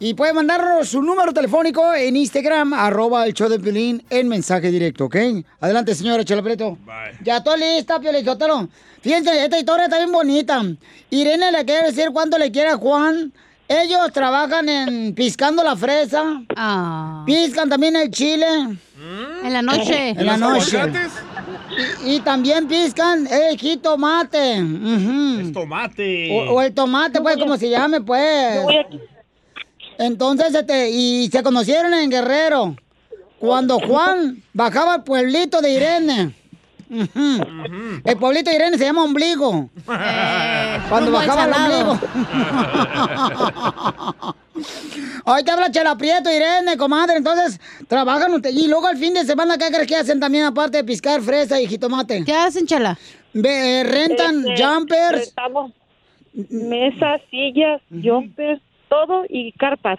Y puede mandarnos su número telefónico en Instagram, arroba el show de Piolín, en mensaje directo, ¿ok? Adelante, señora Chela Prieto. Ya estoy lista, Piolín. Fíjense, esta historia está bien bonita. Irene le quiere decir cuánto le quiere a Juan. Ellos trabajan en piscando la fresa. Piscan también el chile. En la noche. En la noche. Y, y también piscan el jitomate. Ujú. Tomate. O, o el tomate, pues, como se llame, pues. Entonces, este, y se conocieron en Guerrero. Cuando Juan bajaba al pueblito de Irene. El pueblito de Irene se llama ombligo. Cuando rumbo al bajaba el ombligo. [LAUGHS] Hoy te habla Chela Prieto, Irene, comadre. Entonces, trabajan ustedes. Y luego al fin de semana, ¿qué crees que hacen también aparte de piscar fresa y jitomate? ¿Qué hacen, Chela? rentan Este, jumpers. rentamos mesas, sillas, jumpers, todo y carpas.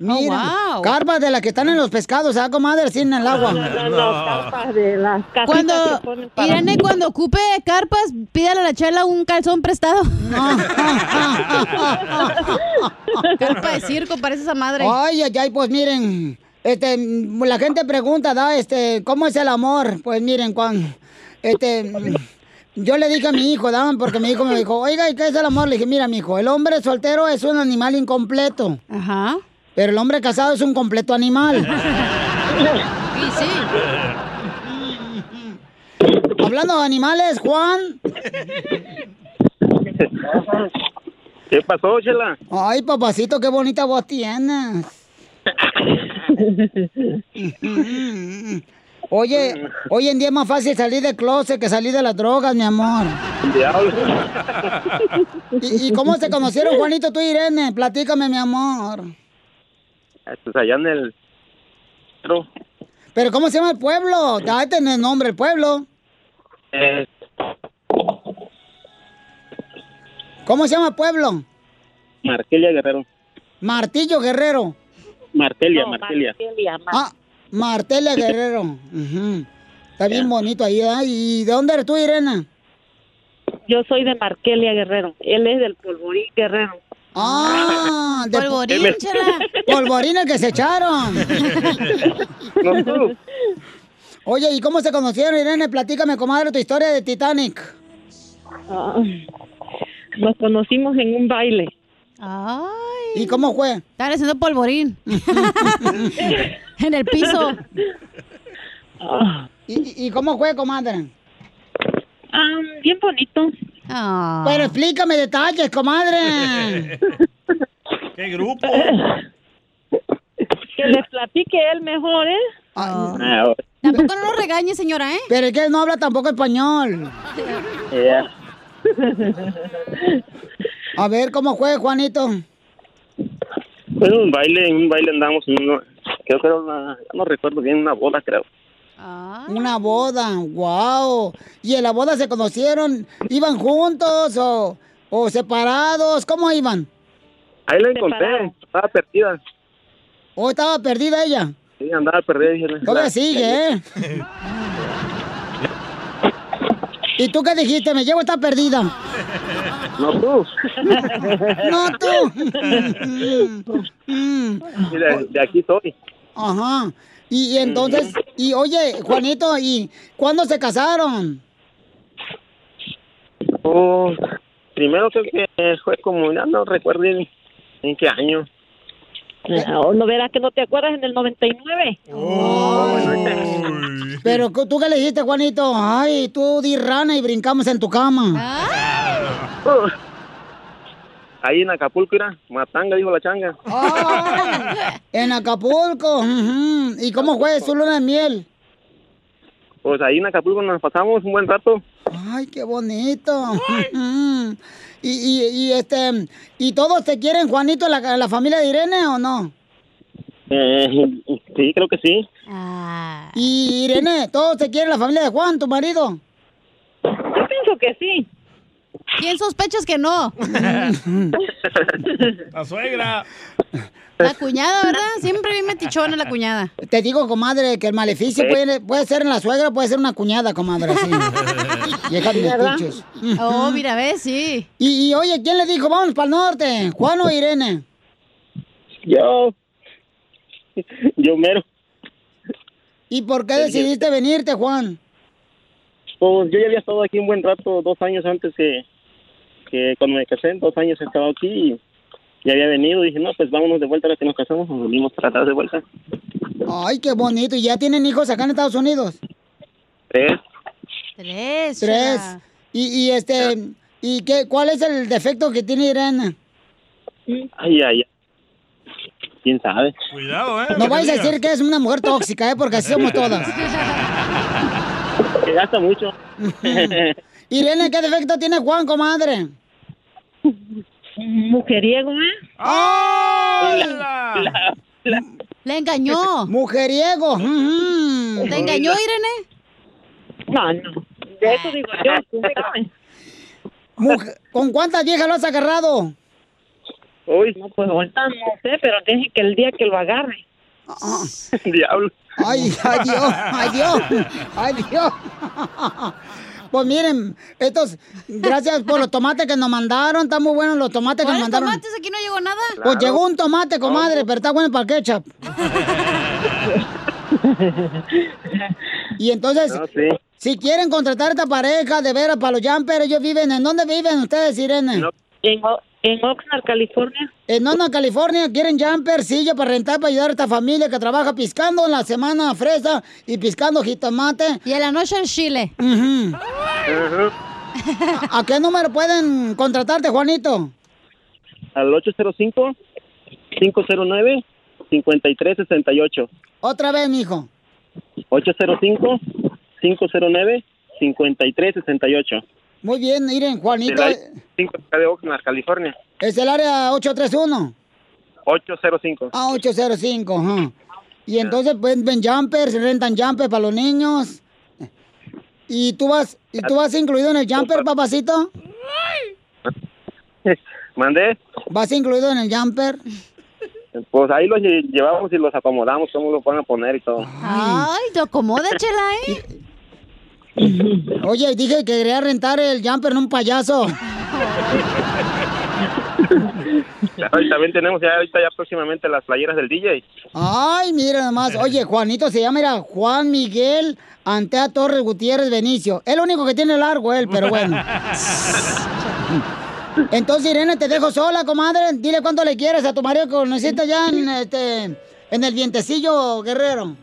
Mira, carpas de las que están en los pescados, ¿ah, comadre? En el agua. No, no, no, carpas de las Cuando, Irene, cuando ocupe carpas, pídale a la chela un calzón prestado. [LAUGHS] Carpa de circo, parece esa madre. Ay, ay, ay, pues miren, este, la gente pregunta, ¿da? Este, ¿cómo es el amor? Pues miren, cuando, este, yo le dije a mi hijo, ¿da? Porque mi hijo me dijo, oiga, ¿y qué es el amor? Le dije, mira, mi hijo, el hombre soltero es un animal incompleto. Ajá. Pero el hombre casado es un completo animal. [LAUGHS] Sí, sí. Hablando de animales, Juan. ¿Qué pasó, Chela? Ay, papacito, qué bonita voz tienes. Oye, hoy en día es más fácil salir del closet que salir de las drogas, mi amor. Diablo. ¿Y, y cómo se conocieron, Juanito, tú y Irene? Platícame, mi amor. Pues allá en el... Pero, ¿Pero cómo se llama el pueblo? Debe tener nombre el pueblo. eh, ¿Cómo se llama el pueblo? Markelia Guerrero. Martillo Guerrero. Martelia, Martelia. Ah, Martelia Guerrero. Está bien bonito ahí, ¿verdad? ¿Y de dónde eres tú, Irene? Yo soy de Markelia Guerrero. Él es del Polvorín Guerrero. Ah, de Polvorín, chela. Polvorín el que se echaron. Oye, ¿y cómo se conocieron, Irene? Platícame, comadre, tu historia de Titanic. Ah, nos conocimos en un baile. Ay. ¿Y cómo fue? Estaban haciendo polvorín. [LAUGHS] en el piso. ¿Y, y- y cómo fue, comadre? Ah, bien bonito. Pero explícame detalles, comadre. [LAUGHS] ¿Qué grupo? Que les platique él mejor, ¿eh? Ah, Tampoco no nos regañe, señora, ¿eh? Pero es que él no habla tampoco español. ya. A ver, ¿cómo fue, Juanito? Fue un baile, en un baile andamos en una, creo que era una, no recuerdo bien, una boda creo. Una boda, wow. ¿Y en la boda se conocieron? ¿Iban juntos o, o separados? ¿Cómo iban? Ahí la encontré, estaba perdida. ¿O estaba perdida ella? Sí, andaba perdida. Dije, Todavía la- sigue, ¿eh? [LAUGHS] ¿Y tú qué dijiste? Me llevo esta perdida. No tú. [LAUGHS] No tú. [LAUGHS] De, de aquí soy. Ajá. Y, y entonces, y oye, Juanito, ¿y cuándo se casaron? Oh, primero creo que fue como, ya no recuerdo en, qué año. No, no verás que no te acuerdas en el 99. Pero tú qué le dijiste, Juanito? Ay, tú di rana y brincamos en tu cama. Oh. [LAUGHS] Ahí en Acapulco, era matanga, dijo la changa. En Acapulco. ¿Y cómo fue su luna de miel? Pues ahí en Acapulco nos pasamos un buen rato. Ay, qué bonito. Ujú. y, y, y, este, ¿y todos te quieren, Juanito, la, la familia de Irene o no? Eh, sí, creo que sí. Y Irene, ¿todos te quieren la familia de Juan, tu marido? Yo pienso que sí. ¿Quién sospechas que no? [LAUGHS] La suegra. La cuñada, ¿verdad? Siempre bien metichona la cuñada. Te digo, comadre, que el maleficio puede, puede ser en la suegra, puede ser una cuñada, comadre, así. [LAUGHS] Viejas ¿Verdad? metiches. Oh, mira, ves, sí. Y, y, oye, ¿quién le dijo vamos para el norte? ¿Juan o Irene? Yo. Yo mero. ¿Y por qué decidiste venirte, Juan? Pues yo ya había estado aquí un buen rato, dos años antes que, que cuando me casé, dos años he estado aquí y ya había venido. Dije, no, pues vámonos de vuelta a la que nos casamos, nos volvimos para atrás de vuelta. Ay, qué bonito. ¿Y ya tienen hijos acá en Estados Unidos? Tres. Tres. Tres. Y, y este, ¿y qué, cuál es el defecto que tiene Irene? Ay, ay, ay. ¿Quién sabe? Cuidado, ¿eh? No vais a decir que es una mujer tóxica, ¿eh? Porque así somos todas. [LAUGHS] Que gasta mucho. [LAUGHS] Irene, ¿qué defecto tiene Juan, comadre? Mujeriego, ¿eh? ¡Ay! Le engañó. Mujeriego. ¿Te engañó, Irene? No, no. De eso digo yo. Mujer- ¿Con cuántas viejas lo has agarrado? Uy. No, pues ahorita no sé, pero deje que el día que lo agarre. [LAUGHS] Diablo. Ay, ay Dios, ay Dios, ay Dios. Pues miren, estos, gracias por los tomates que nos mandaron, están muy buenos los tomates que nos ¿Cuáles mandaron. tomates? Aquí no llegó nada. Pues llegó un tomate, comadre, pero está bueno para el ketchup. y entonces, No, sí. si quieren contratar a esta pareja de veras para los jumpers, ellos viven, ¿en dónde viven ustedes, Irene? En, en Oxnard, California. En Oxnard, California, quieren jumper, silla para rentar, para ayudar a esta familia que trabaja piscando en la semana fresa y piscando jitomate. Y en la noche en Chile. ¿A qué número pueden contratarte, Juanito? Al 805-509-5368. Otra vez, mijo. 805-509-5368. Muy bien, miren, Juanito, Del área 5 de Oxnard, California. es el área 831. 805. Ah, 805, ajá. Y entonces pues, ven jumpers, rentan jumpers para los niños. ¿Y tú vas, y tú vas incluido en el jumper, papacito? [LAUGHS] ¿Mandé? ¿Vas incluido en el jumper? Pues ahí los lle- llevamos y los acomodamos, cómo lo van a poner y todo. Ay, te acomoda, chela, ¿eh? Oye, dije que quería rentar el jumper en un payaso. Y también tenemos ya ahorita ya próximamente las playeras del DJ. Ay, mira nomás. Oye, Juanito se llama, mira, Juan Miguel Antea Torres Gutiérrez Benicio. Es el único que tiene largo él, pero bueno. Entonces, Irene, te dejo sola, comadre. Dile cuánto le quieres a tu marido que lo necesita ya en, este, en el vientecillo, guerrero.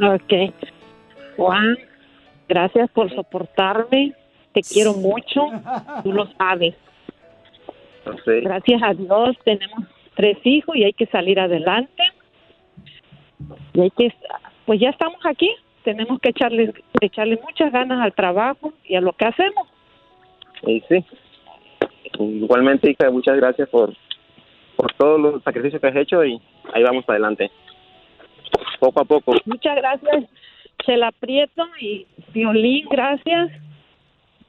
Ok. Juan, gracias por soportarme. Te quiero mucho. Tú lo sabes. Gracias a Dios tenemos tres hijos y hay que salir adelante. Y hay que, pues ya estamos aquí. Tenemos que echarle, echarle muchas ganas al trabajo y a lo que hacemos. Y sí. Igualmente, hija, muchas gracias por, por todos los sacrificios que has hecho y ahí vamos para adelante. Poco a poco. Muchas gracias, Chela Prieto y Violín, gracias.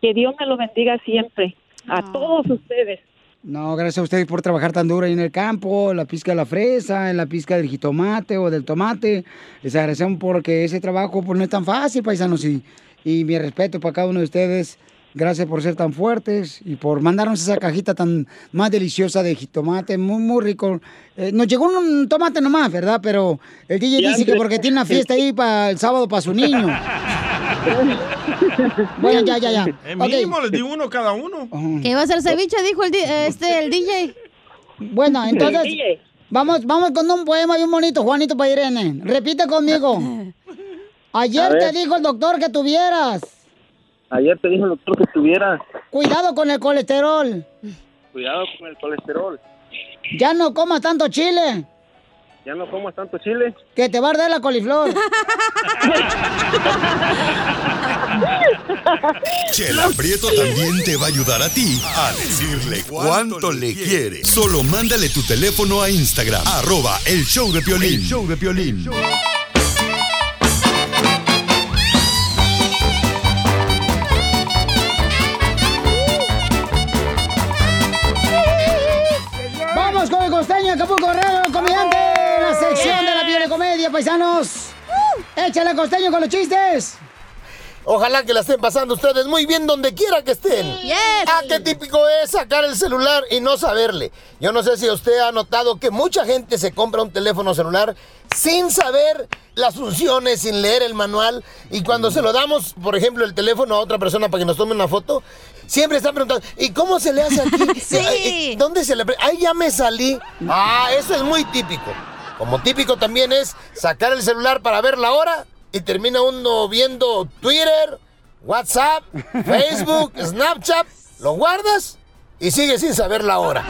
Que Dios me lo bendiga siempre. A todos ustedes. No, gracias a ustedes por trabajar tan duro ahí en el campo, en la pizca de la fresa, en la pizca del jitomate o del tomate. Les agradecemos porque ese trabajo pues, no es tan fácil, paisanos. Y, y mi respeto para cada uno de ustedes. Gracias por ser tan fuertes y por mandarnos esa cajita tan más deliciosa de jitomate, muy, muy rico. Eh, nos llegó un tomate nomás, ¿verdad? Pero el DJ dice que porque tiene una fiesta ahí para el sábado para su niño. [LAUGHS] Bueno, ya, ya, ya. Eh, Ok. mínimo les di uno cada uno. Que iba a ser ceviche, dijo el, este, el DJ. Bueno, entonces, vamos, vamos con un poema bien bonito, Juanito para Irene. Repite conmigo. [LAUGHS] Ayer te dijo el doctor que tuvieras. Ayer te dijo el doctor que tuviera Cuidado con el colesterol. cuidado con el colesterol. Ya no comas tanto chile, Ya no comas tanto chile. que te va a arder la coliflor. Chela Prieto también te va a ayudar a ti a decirle cuánto le quiere. Solo mándale tu teléfono a Instagram, arroba el show de Piolín. El show de Piolín. Comedia, paisanos. Échale costeño con los chistes. Ojalá que la estén pasando ustedes muy bien donde quiera que estén. Ah, qué típico es sacar el celular y no saberle. Yo no sé si usted ha notado que mucha gente se compra un teléfono celular sin saber las funciones, sin leer el manual. Y cuando se lo damos, por ejemplo, el teléfono a otra persona para que nos tome una foto, siempre están preguntando, ¿y cómo se le hace aquí? [LAUGHS] Sí. ¿Dónde se le... Ahí ya me salí. Ah, eso es muy típico. Como típico también es sacar el celular para ver la hora y termina uno viendo Twitter, WhatsApp, [LAUGHS] Facebook, Snapchat, lo guardas y sigues sin saber la hora.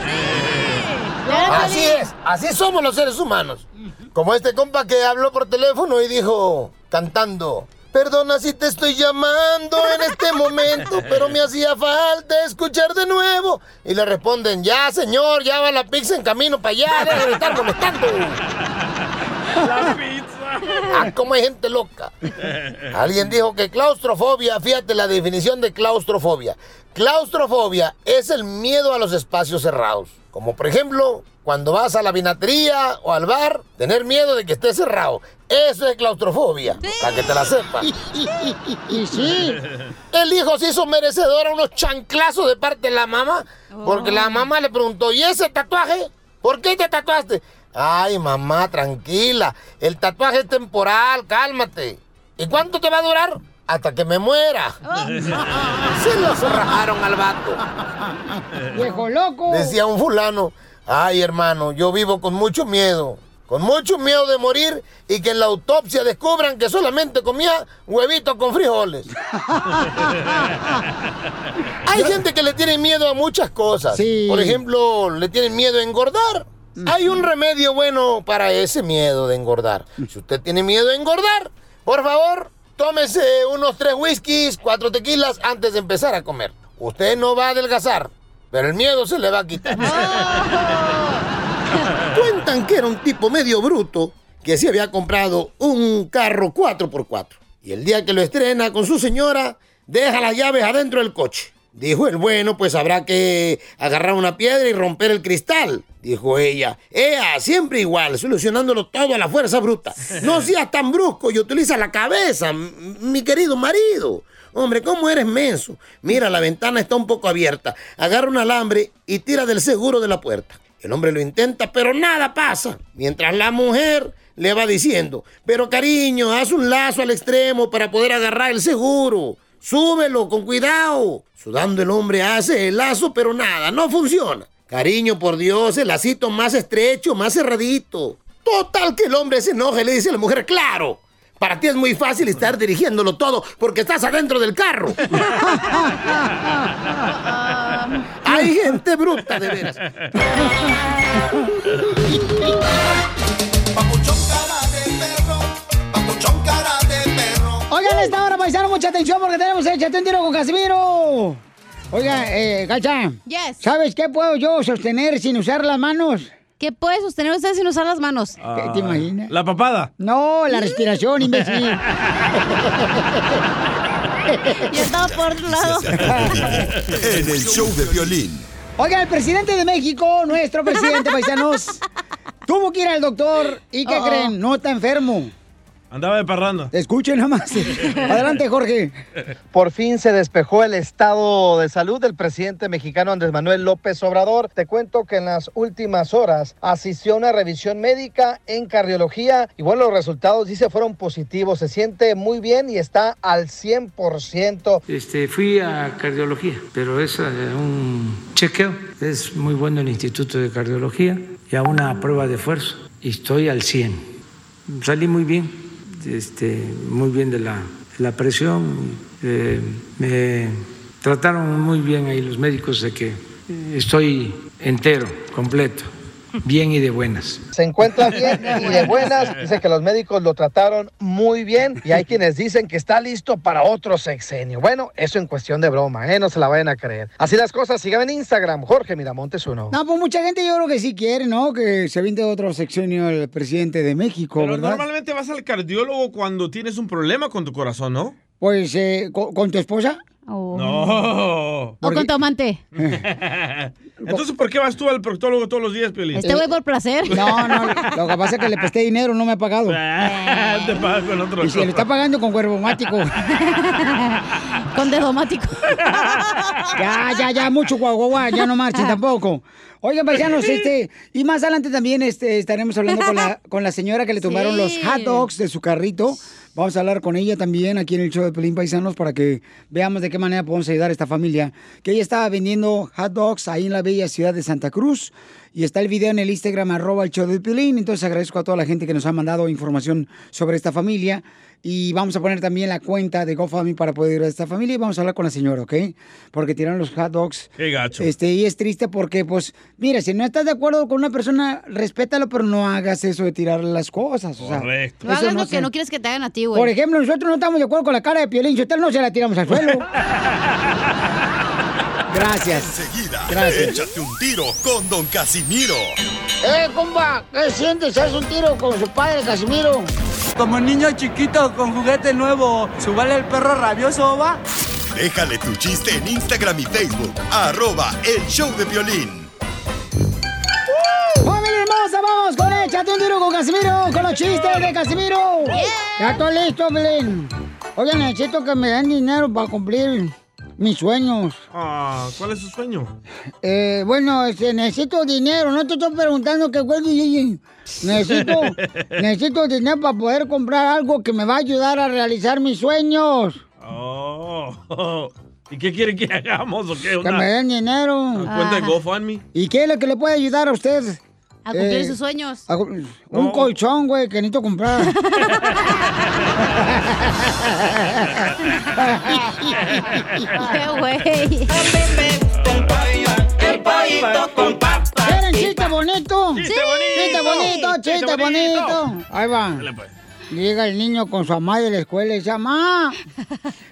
Así es, así somos los seres humanos. Como este compa que habló por teléfono y dijo, cantando, Perdona si te estoy llamando en este momento, [LAUGHS] pero me hacía falta escuchar de nuevo. Y le responden, ya señor, ya va la pizza en camino para allá, deja de estar molestando. [LAUGHS] La pizza. Ah, cómo hay gente loca. Alguien dijo que claustrofobia, fíjate la definición de claustrofobia. Claustrofobia es el miedo a los espacios cerrados. Como por ejemplo, cuando vas a la vinatería o al bar, tener miedo de que esté cerrado. Eso es claustrofobia, para que te la sepas. [LAUGHS] Y sí. El hijo se hizo merecedor a unos chanclazos de parte de la mamá, porque la mamá le preguntó, ¿y ese tatuaje? ¿Por qué te tatuaste? Ay, mamá, tranquila. El tatuaje es temporal, cálmate. ¿Y cuánto te va a durar? Hasta que me muera. Se lo cerraron al vato. Viejo loco. Decía un fulano, ay hermano, yo vivo con mucho miedo, con mucho miedo de morir y que en la autopsia descubran que solamente comía huevitos con frijoles. [LAUGHS] Hay gente que le tiene miedo a muchas cosas. Sí. Por ejemplo, le tienen miedo a engordar. Hay un remedio bueno para ese miedo de engordar. Si usted tiene miedo a engordar, por favor, tómese unos tres whiskies, cuatro tequilas antes de empezar a comer. Usted no va a adelgazar, pero el miedo se le va a quitar. [LAUGHS] [LAUGHS] Cuentan que era un tipo medio bruto que se había comprado un carro 4x4. Y el día que lo estrena con su señora, deja las llaves adentro del coche. Dijo el bueno, pues habrá que agarrar una piedra y romper el cristal. Dijo ella, ea, siempre igual, solucionándolo todo a la fuerza bruta. No [LAUGHS] seas tan brusco y utiliza la cabeza, mi querido marido. Hombre, ¿cómo eres menso? Mira, la ventana está un poco abierta. Agarra un alambre y tira del seguro de la puerta. El hombre lo intenta, pero nada pasa. Mientras la mujer le va diciendo, pero cariño, haz un lazo al extremo para poder agarrar el seguro. Súbelo con cuidado. Sudando el hombre hace el lazo, pero nada, no funciona. Cariño, por Dios, el lacito más estrecho, más cerradito. Total que el hombre se enoja y le dice a la mujer, claro, para ti es muy fácil estar dirigiéndolo todo porque estás adentro del carro. [LAUGHS] Hay gente bruta, de veras. [LAUGHS] esta hora, paisano, mucha atención porque tenemos el Échate un tiro con Casimiro. Oiga, eh, Cacha. Yes. ¿Sabes qué puedo yo sostener sin usar las manos? ¿Qué puede sostener usted sin usar las manos? Ah, ¿Te imaginas? La papada. No, la respiración, imbécil. [LAUGHS] Yo estaba por otro lado. [LAUGHS] En el show de violín. Oiga, el presidente de México, nuestro presidente, paisanos, [LAUGHS] tuvo que ir al doctor y ¿qué Oh. creen? No está enfermo. Andaba de parranda. Escuchen nomás. [LAUGHS] Adelante, Jorge. Por fin se despejó el estado de salud del presidente mexicano Andrés Manuel López Obrador. Te cuento que en las últimas horas asistió a una revisión médica en cardiología y bueno, los resultados dice fueron positivos. Se siente muy bien y está al 100%. Este, fui a cardiología, pero es eh, un chequeo. Es muy bueno el Instituto de Cardiología y a una prueba de esfuerzo. Y estoy al 100. Salí muy bien, este, muy bien de la, la presión. Eh, me trataron muy bien ahí los médicos de que estoy entero, completo, bien y de buenas. Se encuentra bien [LAUGHS] y de buenas. Dice que los médicos lo trataron muy bien y hay quienes dicen que está listo para otro sexenio. Bueno, eso en cuestión de broma, ¿eh? No se la vayan a creer. Así las cosas, síganme en Instagram, Jorge Miramontes uno. No, pues mucha gente yo creo que sí quiere, ¿no? Que se vinte otro sexenio el presidente de México, Pero ¿verdad? normalmente vas al cardiólogo cuando tienes un problema con tu corazón, ¿no? Pues, eh, ¿con, con tu esposa? No. O con tu amante. [LAUGHS] Entonces, ¿por qué vas tú al proctólogo todos los días, Piolín? Este güey por placer. No, no, lo que pasa es que le presté dinero, no me ha pagado. Te pagas con otro. Y se le está pagando con cuervomático. [LAUGHS] con dedomático. [LAUGHS] ya, ya, ya, mucho guaguaguá, ya no marchen tampoco. Oigan, paisanos, este, y más adelante también este, estaremos hablando con la, con la señora que le tomaron Sí. los hot dogs de su carrito. Vamos a hablar con ella también aquí en el show de Pelín Paisanos para que veamos de qué manera podemos ayudar a esta familia. Que ella estaba vendiendo hot dogs ahí en la bella ciudad de Santa Cruz. Y está el video en el Instagram, arroba el de Pelín. Entonces agradezco a toda la gente que nos ha mandado información sobre esta familia. Y vamos a poner también la cuenta de GoFundMe para poder ayudar a esta familia y vamos a hablar con la señora, ¿ok? Porque tiraron los hot dogs. Qué gacho. Este, y es triste porque, pues, mira, si no estás de acuerdo con una persona, respétalo, pero no hagas eso de tirar las cosas. O sea, Correcto. No hagas no lo se- que no quieres que te hagan a ti, güey. Por ejemplo, nosotros no estamos de acuerdo con la cara de Piolín, Sotelo no se la tiramos al suelo. [LAUGHS] Gracias. Enseguida, Gracias. échate un tiro con Don Casimiro. ¡Eh, compa! ¿Qué sientes? ¿Haz un tiro con su padre, Casimiro? Como niño chiquito con juguete nuevo, ¿subale el perro rabioso, va? Déjale tu chiste en Instagram y Facebook, arroba el show de violín. ¡Familia hermosa! ¡Vamos con Échate un tiro con Casimiro! ¡Con los chistes de Casimiro! Ya estoy listo, Belén. Oigan, necesito que me den dinero para cumplir mis sueños. Ah, ¿Cuál es su sueño? Eh, bueno, este, necesito dinero. No te estoy preguntando qué fue. Necesito, [LAUGHS] necesito dinero para poder comprar algo que me va a ayudar a realizar mis sueños. Oh. [LAUGHS] ¿Y qué quiere que [LAUGHS] hagamos o qué? Que me den dinero. una cuenta de GoFundMe. ¿Y qué es lo que le puede ayudar a usted? A cumplir Eh, sus sueños. a- un colchón, güey, que necesito comprar. [LAUGHS] ¡Qué güey! ¿Quieren chiste bonito? ¡Chiste bonito! ¡Chiste bonito! ¡Chiste ¡Chiste bonito! bonito! Ahí va. Llega el niño con su mamá de la escuela y dice, mamá,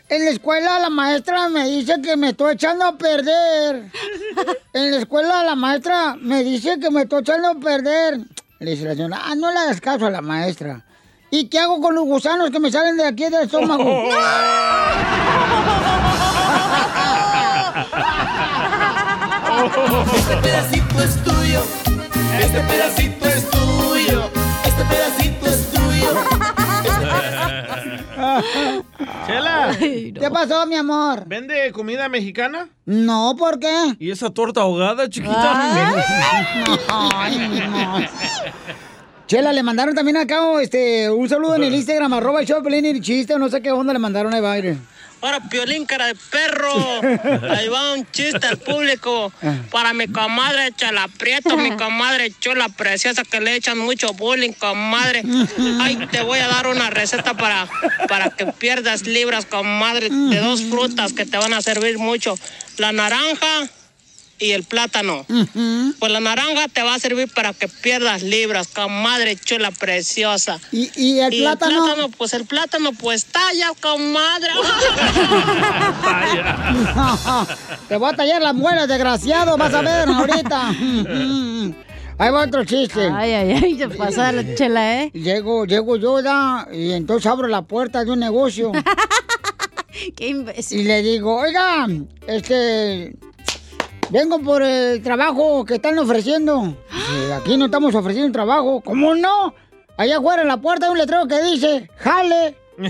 en la escuela la maestra me dice que me estoy echando a perder. En la escuela la maestra me dice que me estoy echando a perder. Le dice la señora, ah, no le hagas caso a la maestra. ¿Y qué hago con los gusanos que me salen de aquí del estómago? [LAUGHS] Este pedacito es tuyo. Este pedacito es tuyo. Este pedacito [LAUGHS] Chela. ¿Qué pasó, mi amor? ¿Vende comida mexicana? No, ¿por qué? ¿Y esa torta ahogada, chiquita? Ay, no. Chela, le mandaron también acá este, un saludo en el Instagram, arroba el show y chiste, o no sé qué onda le mandaron a baile. Para Piolín, cara de perro. [LAUGHS] Ahí va un chiste al público. Para mi comadre Chala Prieto, mi comadre Chula Preciosa, que le echan mucho bullying, comadre. Ay, te voy a dar una receta para, para que pierdas libras, comadre, de dos frutas que te van a servir mucho. La naranja y el plátano. Pues la naranja te va a servir para que pierdas libras, comadre chula preciosa. ¿Y, y el plátano? Pues el plátano, pues talla, comadre. [LAUGHS] Te voy a tallar las muelas, desgraciado, vas a ver ahorita. [LAUGHS] Ahí va otro chiste. Ay, ay, ay, se pasa la chela, ¿eh? Llego, llego yo, ¿da? y entonces abro la puerta de un negocio. [LAUGHS] Qué imbécil. Y le digo, oiga, este, vengo por el trabajo que están ofreciendo. Dice, aquí no estamos ofreciendo trabajo. ¿Cómo no? Allá afuera en la puerta hay un letrero que dice, jale. [LAUGHS]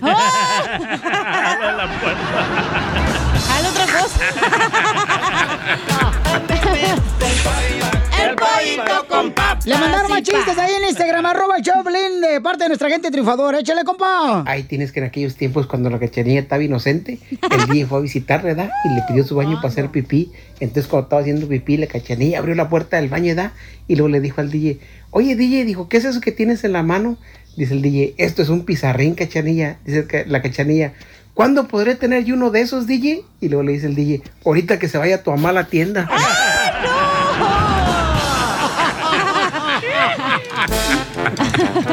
Jale otra cosa. [LAUGHS] Con papas. Le mandaron más chistes ahí en Instagram, arroba el Choplin, de parte de nuestra gente triunfadora. Échale, compa. Ahí tienes que en aquellos tiempos cuando la cachanilla estaba inocente, el DJ fue a visitar, ¿verdad? Y le pidió su baño para hacer pipí. Entonces cuando estaba haciendo pipí, la cachanilla abrió la puerta del baño, ¿verdad? Y luego le dijo al DJ, oye DJ, dijo, ¿qué es eso que tienes en la mano? Dice el DJ, esto es un pizarrín, cachanilla. Dice la cachanilla, ¿cuándo podré tener yo uno de esos, DJ? Y luego le dice el DJ, ahorita que se vaya tu mamá a la [LAUGHS]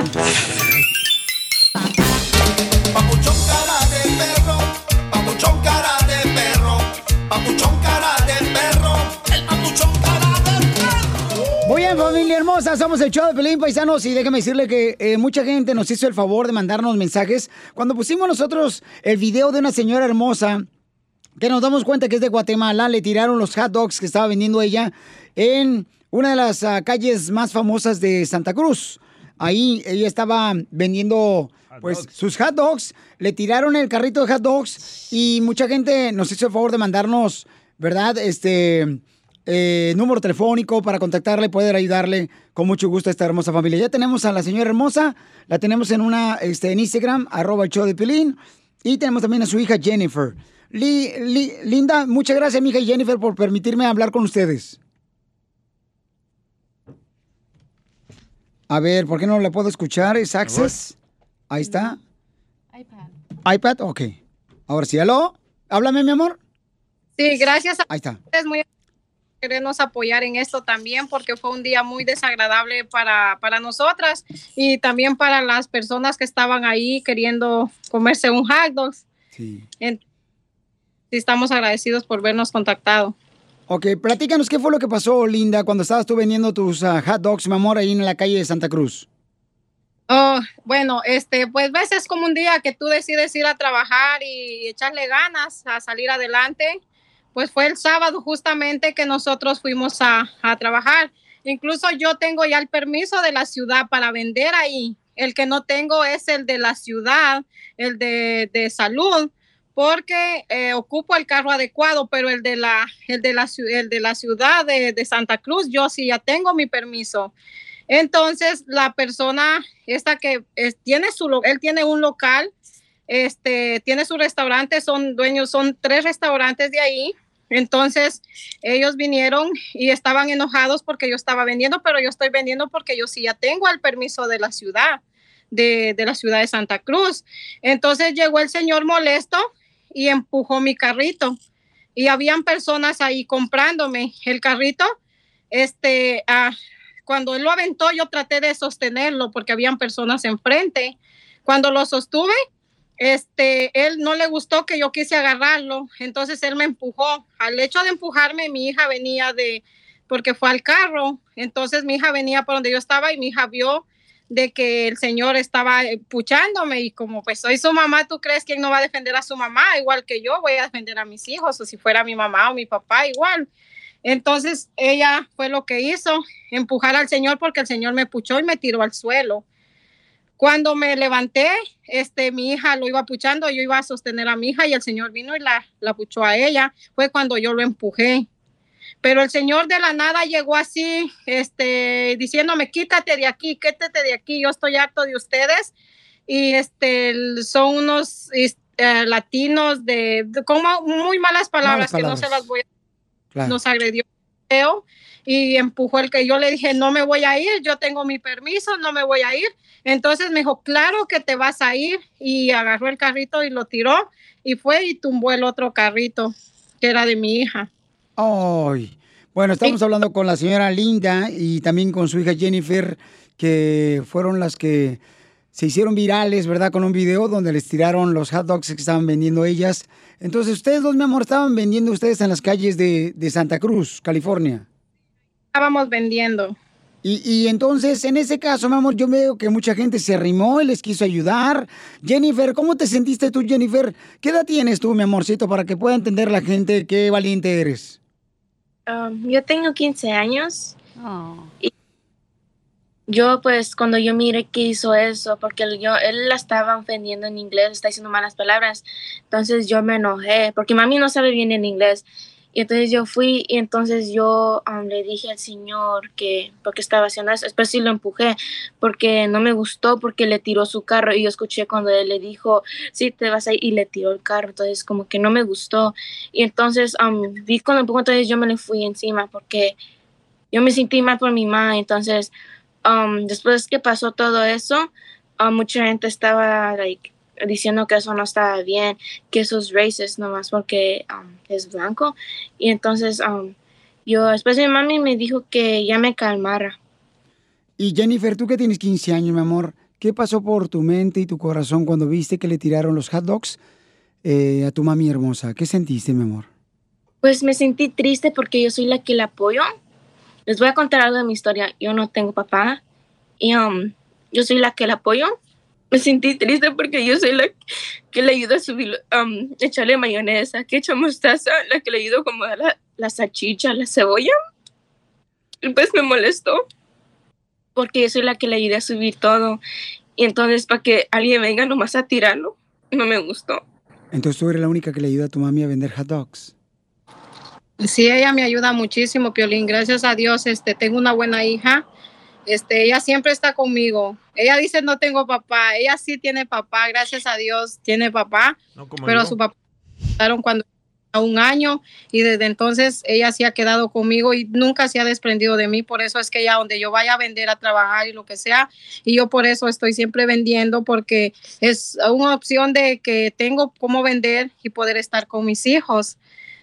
El. Muy bien, familia hermosa, somos el show de Pelín Paisanos y déjame decirle que eh, mucha gente nos hizo el favor de mandarnos mensajes. Cuando pusimos nosotros el video de una señora hermosa, que nos damos cuenta que es de Guatemala, le tiraron los hot dogs que estaba vendiendo ella en una de las ah, calles más famosas de Santa Cruz. Ahí ella estaba vendiendo pues sus hot dogs, le tiraron el carrito de hot dogs y mucha gente nos hizo el favor de mandarnos, ¿verdad? Este eh, número telefónico para contactarle, poder ayudarle con mucho gusto a esta hermosa familia. Ya tenemos a la señora hermosa, la tenemos en una este, en Instagram, arroba el show de Pilín, y tenemos también a su hija Jennifer. Li- li- Linda, muchas gracias, mi hija Jennifer, por permitirme hablar con ustedes. A ver, ¿por qué no le puedo escuchar? ¿Es Access? Ahí está. iPad? Ok. Ahora sí, ¿aló? Háblame, mi amor. Sí, gracias a Ahí está. ustedes muy querernos apoyar en esto también porque fue un día muy desagradable para, para nosotras y también para las personas que estaban ahí queriendo comerse un hot dog. Sí. En- sí, estamos agradecidos por vernos contactado. Ok, platícanos qué fue lo que pasó, Linda, cuando estabas tú vendiendo tus ah, hot dogs, mi amor, ahí en la calle de Santa Cruz. Oh, bueno, este, pues ves, es como un día que tú decides ir a trabajar y echarle ganas a salir adelante. Pues fue el sábado justamente que nosotros fuimos a, a trabajar. Incluso yo tengo ya el permiso de la ciudad para vender ahí. El que no tengo es el de la ciudad, el de, de salud, porque eh, ocupo el carro adecuado, pero el de la, el de la, el de la ciudad de, de Santa Cruz, yo sí ya tengo mi permiso. Entonces, la persona esta que es- tiene su, él tiene un local, este, tiene su restaurante, son dueños, son tres restaurantes de ahí. Entonces, ellos vinieron y estaban enojados porque yo estaba vendiendo, pero yo estoy vendiendo porque yo sí ya tengo el permiso de la ciudad, de, de la ciudad de Santa Cruz. Entonces llegó el señor molesto y empujó mi carrito. Y habían personas ahí comprándome el carrito. Este, ah, cuando él lo aventó, yo traté de sostenerlo porque habían personas enfrente. Cuando lo sostuve, este, él no le gustó que yo quise agarrarlo, entonces él me empujó. Al hecho de empujarme, mi hija venía de, porque fue al carro, entonces mi hija venía por donde yo estaba y mi hija vio de que el señor estaba eh, puchándome y como pues soy su mamá, ¿tú crees que él no va a defender a su mamá? Igual que yo voy a defender a mis hijos o si fuera mi mamá o mi papá, igual. Entonces ella fue lo que hizo, empujar al señor porque el señor me puchó y me tiró al suelo. Cuando me levanté, este, mi hija lo iba puchando, yo iba a sostener a mi hija y el señor vino y la, la puchó a ella. Fue cuando yo lo empujé. Pero el señor de la nada llegó así, este, diciéndome, quítate de aquí, quítate de aquí, yo estoy harto de ustedes. Y este, son unos eh, latinos de, de como muy malas palabras, Malas que no se las voy a Claro. nos agredió y empujó el que yo le dije, no me voy a ir, yo tengo mi permiso, no me voy a ir. Entonces me dijo, claro que te vas a ir y agarró el carrito y lo tiró y fue y tumbó el otro carrito que era de mi hija. Ay. Bueno, estamos hablando con la señora Linda y también con su hija Jennifer, que fueron las que se hicieron virales, ¿verdad? Con un video donde les tiraron los hot dogs que estaban vendiendo ellas. Entonces, ustedes dos, mi amor, estaban vendiendo ustedes en las calles de, de Santa Cruz, California. Estábamos vendiendo. Y, y entonces, en ese caso, mi amor, yo veo que mucha gente se arrimó y les quiso ayudar. Jennifer, ¿cómo te sentiste tú, Jennifer? ¿Qué edad tienes tú, mi amorcito, para que pueda entender la gente qué valiente eres? Um, yo tengo 15 años. Y yo, pues, cuando yo miré que hizo eso, porque yo, él la estaba ofendiendo en inglés, está diciendo malas palabras, entonces yo me enojé, porque mami no sabe bien en inglés. Y entonces yo fui y entonces yo um, le dije al señor que, porque estaba haciendo eso, después sí lo empujé, porque no me gustó, porque le tiró su carro. Y yo escuché cuando él le dijo, sí, te vas a ir y le tiró el carro, entonces como que no me gustó. Y entonces um, vi cuando empujó, entonces yo me le fui encima, porque yo me sentí mal por mi mamá, entonces um, después que pasó todo eso, um, mucha gente estaba like, diciendo que eso no estaba bien, que eso es racist nomás porque um, es blanco. Y entonces um, yo, después mi mami me dijo que ya me calmara. Y Jennifer, tú que tienes 15 años, mi amor, ¿qué pasó por tu mente y tu corazón cuando viste que le tiraron los hot dogs eh, a tu mami hermosa? ¿Qué sentiste, mi amor? Pues me sentí triste porque yo soy la que la apoyo. Les voy a contar algo de mi historia. Yo no tengo papá y um, yo soy la que la apoyo. Me sentí triste porque yo soy la que le ayuda a subir, um, echarle mayonesa, que echa mostaza, la que le como a la, la salchicha, la cebolla. Y pues me molestó porque yo soy la que le ayudé a subir todo. Y entonces para que alguien venga nomás a tirarlo, no me gustó. Entonces tú eres la única que le ayuda a tu mami a vender hot dogs. Sí, ella me ayuda muchísimo, Piolín. Gracias a Dios, este, tengo una buena hija. Este, ella siempre está conmigo. Ella dice no tengo papá. Ella sí tiene papá, gracias a Dios tiene papá. como pero yo. su papá cuando un año y desde entonces ella sí ha quedado conmigo y nunca se ha desprendido de mí. Por eso es que ella donde yo vaya a vender, a trabajar y lo que sea, y yo por eso estoy siempre vendiendo porque es una opción de que tengo cómo vender y poder estar con mis hijos.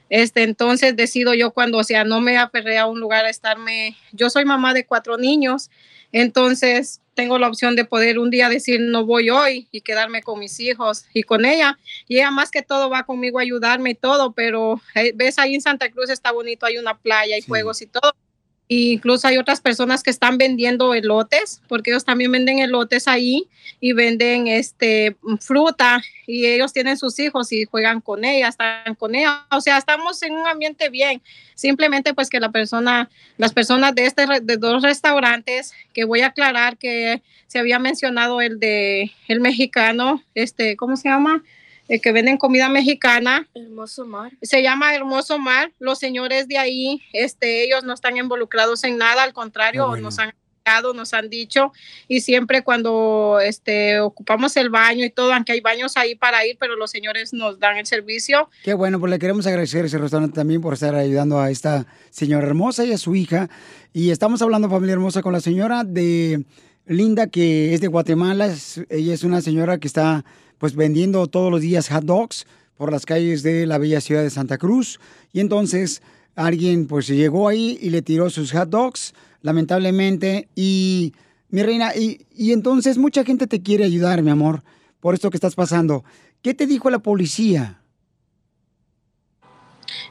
Este, entonces decido yo cuando, o sea, no me aferré a un lugar a estarme, yo soy mamá de cuatro niños, entonces tengo la opción de poder un día decir no voy hoy y quedarme con mis hijos y con ella. Y ella más que todo va conmigo a ayudarme y todo, pero eh, ves ahí en Santa Cruz está bonito, hay una playa y juegos y todo. Incluso hay otras personas que están vendiendo elotes, porque ellos también venden elotes ahí y venden este fruta y ellos tienen sus hijos y juegan con ella, están con ella. O sea, estamos en un ambiente bien. Simplemente pues que la persona, las personas de este de dos restaurantes, que voy a aclarar que se había mencionado el de el mexicano, este, ¿cómo se llama? El que venden comida mexicana Hermoso mar. se llama Hermoso Mar. Los señores de ahí, este, ellos no están involucrados en nada, al contrario, nos han nos han dicho y siempre cuando este ocupamos el baño y todo, aunque hay baños ahí para ir, pero los señores nos dan el servicio. Qué bueno, pues le queremos agradecer a ese restaurante también por estar ayudando a esta señora hermosa y a su hija. Y estamos hablando, familia hermosa, con la señora de Linda, que es de Guatemala. Es- ella es una señora que está pues vendiendo todos los días hot dogs por las calles de la bella ciudad de Santa Cruz. Y entonces alguien pues llegó ahí y le tiró sus hot dogs, lamentablemente. Y mi reina, y, y entonces mucha gente te quiere ayudar, mi amor, por esto que estás pasando. ¿Qué te dijo la policía?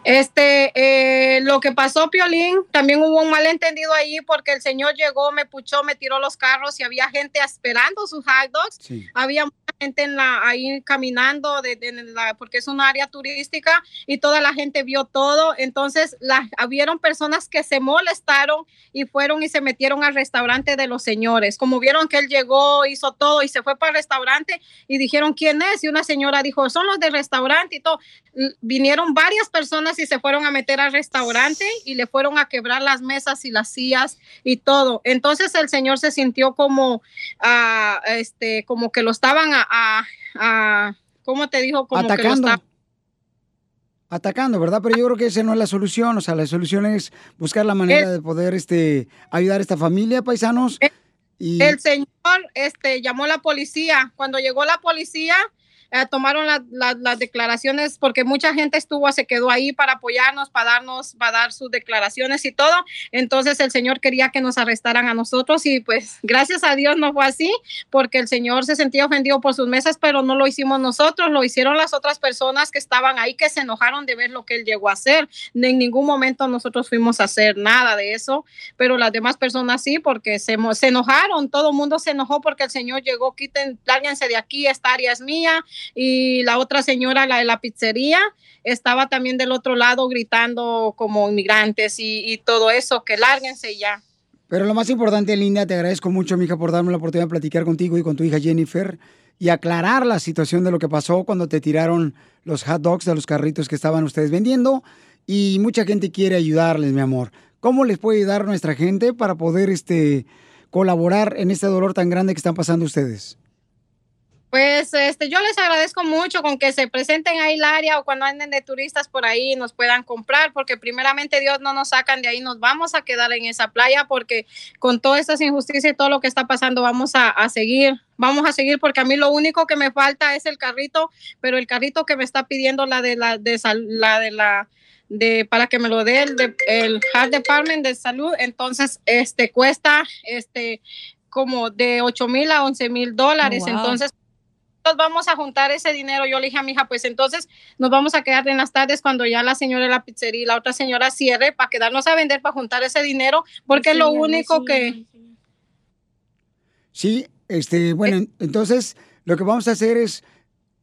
Este, eh, lo que pasó, Piolín, también hubo un malentendido ahí porque el señor llegó, me puchó, me tiró los carros y había gente esperando sus hot dogs. Había mucha gente en la, ahí caminando de, de- la, porque es un área turística y toda la gente vio todo. Entonces, la, habieron personas que se molestaron y fueron y se metieron al restaurante de los señores. Como vieron que él llegó, hizo todo y se fue para el restaurante y dijeron quién es. Y una señora dijo, son los del restaurante y todo. Vinieron varias personas y se fueron a meter al restaurante y le fueron a quebrar las mesas y las sillas y todo. Entonces el señor se sintió como, ah, este, como que lo estaban a, a, a- ¿cómo te dijo? Como que lo atacando. Atacando, ¿verdad? Pero yo creo que esa no es la solución. O sea, la solución es buscar la manera de poder este, ayudar a esta familia, paisanos. Y El señor este, llamó a la policía. Cuando llegó la policía, eh, tomaron la- la- las declaraciones porque mucha gente estuvo, se quedó ahí para apoyarnos, para darnos, para dar sus declaraciones y todo. Entonces el señor quería que nos arrestaran a nosotros y pues gracias a Dios no fue así porque el señor se sentía ofendido por sus mesas, pero no lo hicimos nosotros, lo hicieron las otras personas que estaban ahí que se enojaron de ver lo que él llegó a hacer. En ningún momento nosotros fuimos a hacer nada de eso, pero las demás personas sí porque se, se enojaron, todo el mundo se enojó porque el señor llegó, quiten, lárguense de aquí, esta área es mía y la otra señora, la de la pizzería, estaba también del otro lado gritando como inmigrantes y, todo eso, que lárguense ya. Pero lo más importante, Linda, te agradezco mucho, mija, por darme la oportunidad de platicar contigo y con tu hija Jennifer y aclarar la situación de lo que pasó cuando te tiraron los hot dogs de los carritos que estaban ustedes vendiendo. Y mucha gente quiere ayudarles, mi amor. ¿Cómo les puede ayudar nuestra gente para poder este, colaborar en este dolor tan grande que están pasando ustedes? Pues este, yo les agradezco mucho con que se presenten ahí el área o cuando anden de turistas por ahí nos puedan comprar, porque primeramente Dios no nos sacan de ahí, nos vamos a quedar en esa playa porque con todas estas injusticias y todo lo que está pasando vamos a, a seguir, vamos a seguir porque a mí lo único que me falta es el carrito, pero el carrito que me está pidiendo la de la de sal- la de la de para que me lo dé el, de- el Health Department de salud, entonces este cuesta este como de 8 mil a 11 mil dólares, Oh, wow. entonces vamos a juntar ese dinero. Yo le dije a mi hija, pues entonces nos vamos a quedar en las tardes cuando ya la señora de la pizzería y la otra señora cierre para quedarnos a vender, para juntar ese dinero, porque es lo único sí. que... Sí, este, bueno, en- entonces lo que vamos a hacer es,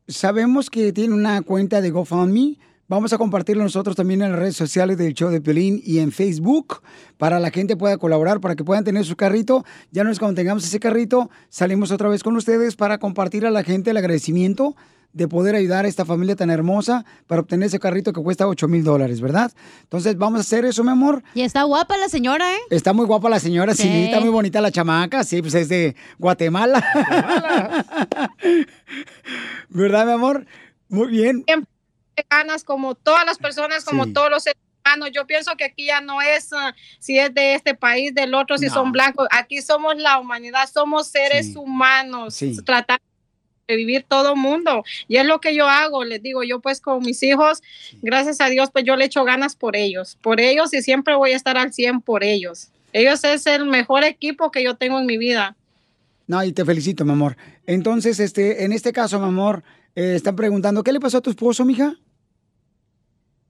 sabemos que tiene una cuenta de GoFundMe, vamos a compartirlo nosotros también en las redes sociales del show de Pelín y en Facebook para la gente pueda colaborar, para que puedan tener su carrito. Ya no es cuando tengamos ese carrito, salimos otra vez con ustedes para compartir a la gente el agradecimiento de poder ayudar a esta familia tan hermosa para obtener ese carrito que cuesta 8 mil dólares, ¿verdad? Entonces vamos a hacer eso, mi amor. Y está guapa la señora, ¿eh? Está muy guapa la señora, sí, Sí. está muy bonita la chamaca, sí, pues es de Guatemala. [LAUGHS] ¿Verdad, mi amor? Muy bien. Ganas como todas las personas, como Sí. todos los seres humanos. Yo pienso que aquí ya no es ah, si es de este país, del otro, si No. son blancos. Aquí somos la humanidad, somos seres Sí. humanos. Sí. Tratando de vivir todo mundo. Y es lo que yo hago, les digo, yo pues con mis hijos, gracias a Dios, pues yo le echo ganas por ellos, por ellos y siempre voy a estar al 100 por ellos. Ellos es el mejor equipo que yo tengo en mi vida. No, y te felicito, mi amor. Entonces, este, en este caso, mi amor, eh, están preguntando, ¿qué le pasó a tu esposo, mija?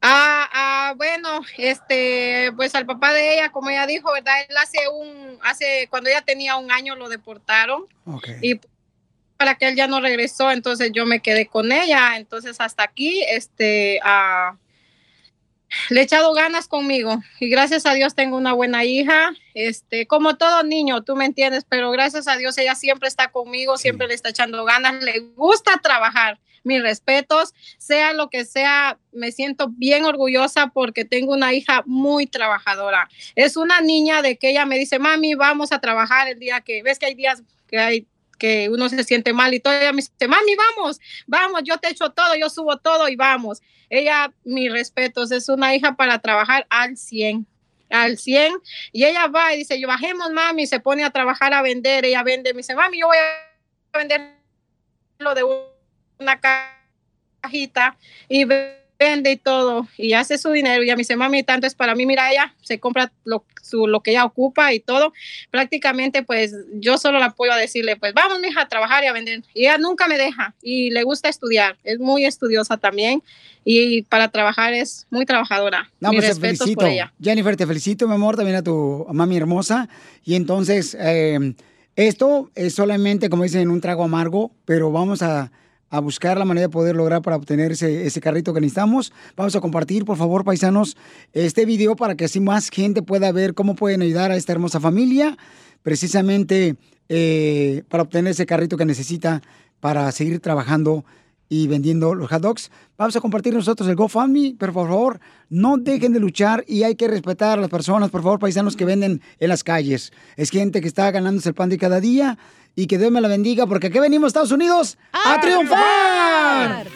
Ah, ah, bueno, este, pues al papá de ella, como ella dijo, ¿verdad? Él hace un, hace, cuando ella tenía un año lo deportaron y para que él ya no regresó, entonces yo me quedé con ella, entonces hasta aquí, este, ah, le he echado ganas conmigo y gracias a Dios tengo una buena hija, este, como todo niño, tú me entiendes, pero gracias a Dios ella siempre está conmigo, siempre le está echando ganas, le gusta trabajar. Mis respetos, sea lo que sea, me siento bien orgullosa porque tengo una hija muy trabajadora. Es una niña de que ella me dice, mami, vamos a trabajar el día que, ves que hay días que hay que uno se siente mal y todo, ella me dice, mami, vamos, vamos, yo te echo todo, yo subo todo y vamos. Ella, mis respetos, es una hija para trabajar al 100 al 100 y ella va y dice, yo bajemos mami, se pone a trabajar a vender, ella vende, me dice, mami, yo voy a vender lo de una cajita y vende y todo y hace su dinero y ella me dice, mami, tanto es para mí, mira, ella se compra lo, su, lo que ella ocupa y todo, prácticamente pues yo solo la apoyo a decirle, pues vamos, mija, a trabajar y a vender y ella nunca me deja y le gusta estudiar, es muy estudiosa también y para trabajar es muy trabajadora. No, Mis pues te felicito. por ella. Jennifer, te felicito, mi amor, también a tu mami hermosa. Y entonces, eh, esto es solamente, como dicen, un trago amargo, pero vamos a, a buscar la manera de poder lograr para obtener ese, carrito que necesitamos. Vamos a compartir, por favor, paisanos, este video para que así más gente pueda ver cómo pueden ayudar a esta hermosa familia, precisamente eh, para obtener ese carrito que necesita para seguir trabajando y vendiendo los hot dogs. Vamos a compartir nosotros el GoFundMe, pero por favor, no dejen de luchar y hay que respetar a las personas, por favor, paisanos que venden en las calles. Es gente que está ganándose el pan de cada día y que Dios me la bendiga, porque aquí venimos, Estados Unidos, a, triunfar.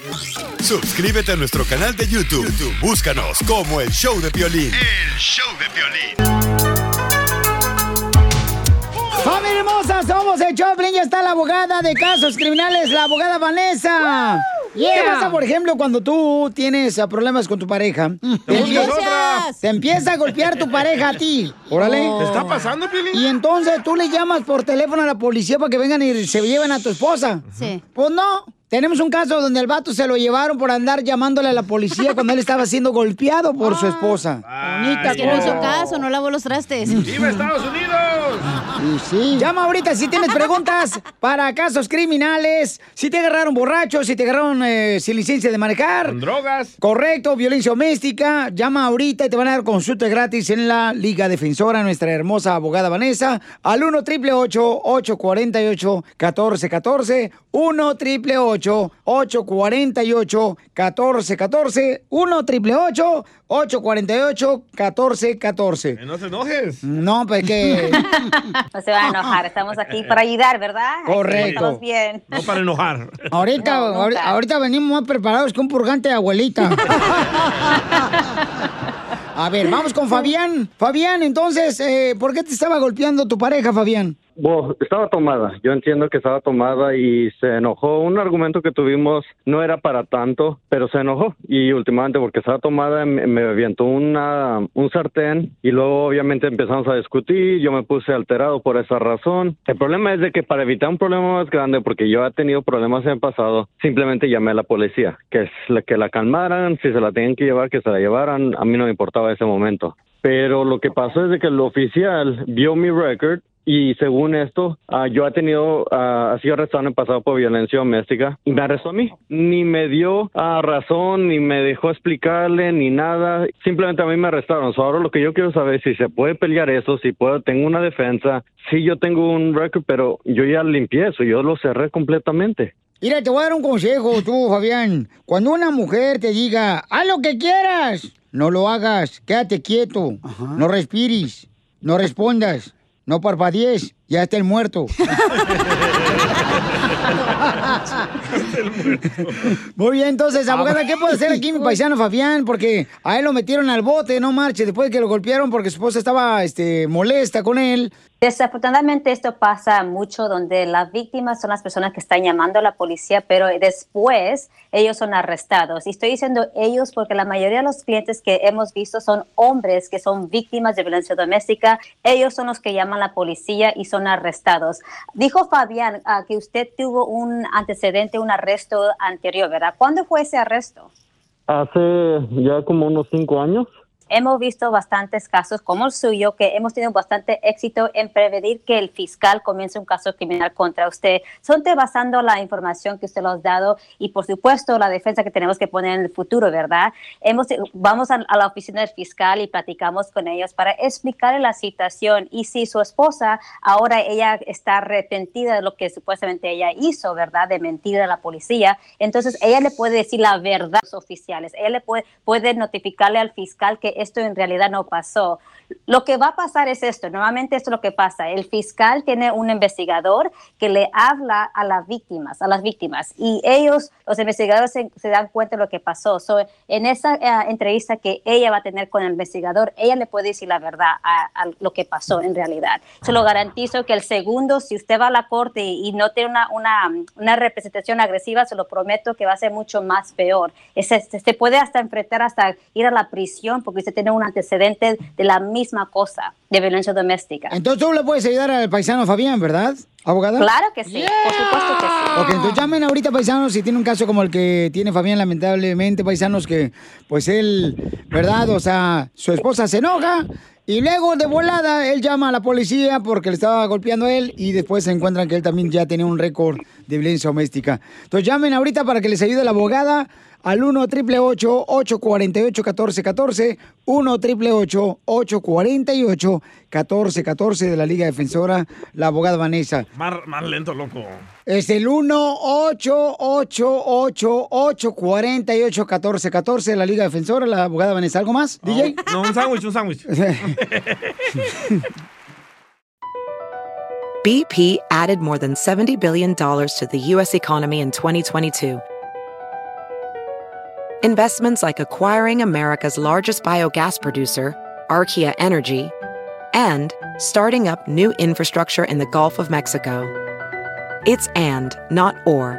Suscríbete a nuestro canal de YouTube. YouTube, Búscanos como el show de violín. El show de violín. ¡Familia hermosa! Somos el Choplin. Ya está la abogada de casos criminales, la abogada Vanessa. ¿Qué pasa, por ejemplo, cuando tú tienes problemas con tu pareja? Te, buscas otra. te empieza a golpear tu pareja a ti. Órale. ¿Te está pasando, Piolín? Y entonces tú le llamas por teléfono a la policía para que vengan y se lleven a tu esposa. Sí. Pues no. Tenemos un caso donde el vato se lo llevaron por andar llamándole a la policía cuando él estaba siendo golpeado por su esposa. Bonita Es que no hizo caso, no lavó los trastes. ¡Viva Estados Unidos! Y sí. Llama ahorita si tienes preguntas para casos criminales, si te agarraron borracho, si te agarraron eh, sin licencia de manejar. Con drogas. Correcto, violencia doméstica. Llama ahorita y te van a dar consulta gratis en la Liga Defensora, nuestra hermosa abogada Vanessa, al 1 888 848 1414 1 888 848 1414 1 888 848 1414 No te enojes. No, pues que... [LAUGHS] No se va a enojar, estamos aquí para ayudar, ¿verdad? Correcto. Estamos bien. No para enojar. Ahorita, No, nunca. ahorita, ahorita venimos más preparados que un purgante de abuelita. [LAUGHS] A ver, vamos con Fabián. Fabián, entonces, eh, ¿por qué te estaba golpeando tu pareja, Fabián? Bueno, estaba tomada. Yo entiendo que estaba tomada y se enojó. Un argumento que tuvimos no era para tanto, pero se enojó. Y últimamente, porque estaba tomada, me, me avientó una, un sartén y luego obviamente empezamos a discutir. Yo me puse alterado por esa razón. El problema es de que para evitar un problema más grande, porque yo he tenido problemas en el pasado, simplemente llamé a la policía, que, es la, que la calmaran, si se la tenían que llevar, que se la llevaran. A mí no me importaba ese momento. Pero lo que pasó es de que el oficial vio mi record y según esto, ah, yo he tenido, ah, ha sido arrestado en el pasado por violencia doméstica y me arrestó a mí. Ni me dio ah, razón, ni me dejó explicarle, ni nada. Simplemente a mí me arrestaron. So, ahora lo que yo quiero saber es si se puede pelear eso, si puedo, tengo una defensa. Sí, yo tengo un record, pero yo ya limpié eso, yo lo cerré completamente. Mira, te voy a dar un consejo tú, [LAUGHS] Fabián. Cuando una mujer te diga, haz lo que quieras, no lo hagas, quédate quieto, no respires, no respondas. No parpadees, ya está el muerto. [LAUGHS] Muy bien, entonces, abogada, ¿qué puede hacer aquí mi paisano Fabián? Porque a él lo metieron al bote, no marche, después de que lo golpearon porque su esposa estaba este, molesta con él. Desafortunadamente esto pasa mucho donde las víctimas son las personas que están llamando a la policía, pero después ellos son arrestados. Y estoy diciendo ellos porque la mayoría de los clientes que hemos visto son hombres que son víctimas de violencia doméstica. Ellos son los que llaman a la policía y son arrestados. Dijo Fabián ah, que usted tuvo un antecedente, un arresto anterior, ¿verdad? ¿Cuándo fue ese arresto? Hace ya como unos cinco años. Hemos visto bastantes casos como el suyo que hemos tenido bastante éxito en prevenir que el fiscal comience un caso criminal contra usted. Son te basando la información que usted nos ha dado y por supuesto la defensa que tenemos que poner en el futuro, ¿verdad? Hemos, vamos a, a la oficina del fiscal y platicamos con ellos para explicarle la situación y si su esposa ahora ella está arrepentida de lo que supuestamente ella hizo, ¿verdad? De mentir a la policía, entonces ella le puede decir la verdad a los oficiales, ella le puede, puede notificarle al fiscal que esto en realidad no pasó. Lo que va a pasar es esto, normalmente esto es lo que pasa, el fiscal tiene un investigador que le habla a las víctimas, a las víctimas, y ellos, los investigadores, se, se dan cuenta de lo que pasó. So, en esa eh, entrevista que ella va a tener con el investigador, ella le puede decir la verdad a, a lo que pasó en realidad. Se lo garantizo que el segundo, si usted va a la corte y, y no tiene una, una, una representación agresiva, se lo prometo que va a ser mucho más peor. Se, se puede hasta enfrentar hasta ir a la prisión porque usted tiene un antecedente de la misma cosa, de violencia doméstica. Entonces tú le puedes ayudar al paisano Fabián, ¿verdad, abogada? Claro que sí, por supuesto que sí. Ok, entonces llamen ahorita, paisanos, si tiene un caso como el que tiene Fabián, lamentablemente, paisanos, que pues él, ¿verdad? O sea, su esposa se enoja y luego de volada él llama a la policía porque le estaba golpeando a él y después se encuentran que él también ya tenía un récord de violencia doméstica. Entonces llamen ahorita para que les ayude la abogada al 1 888 848 1414 1 888 848 1414 de la Liga Defensora, la abogada Vanessa. Más, más lento, loco. Es el 1-888-848-1414 de la Liga Defensora, la abogada Vanessa. ¿Algo más, DJ? No, un sándwich, un sándwich. [LAUGHS] BP added more than $70 billion to the U.S. economy in 2022. Investments like acquiring America's largest biogas producer, Archaea Energy, and starting up new infrastructure in the Gulf of Mexico. It's and, not or.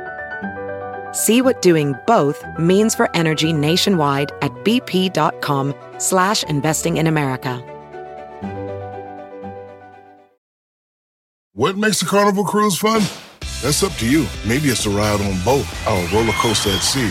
See what doing both means for energy nationwide at bp.com slash investing in America. What makes a carnival cruise fun? That's up to you. Maybe it's a ride on boat, or a roller coaster at sea,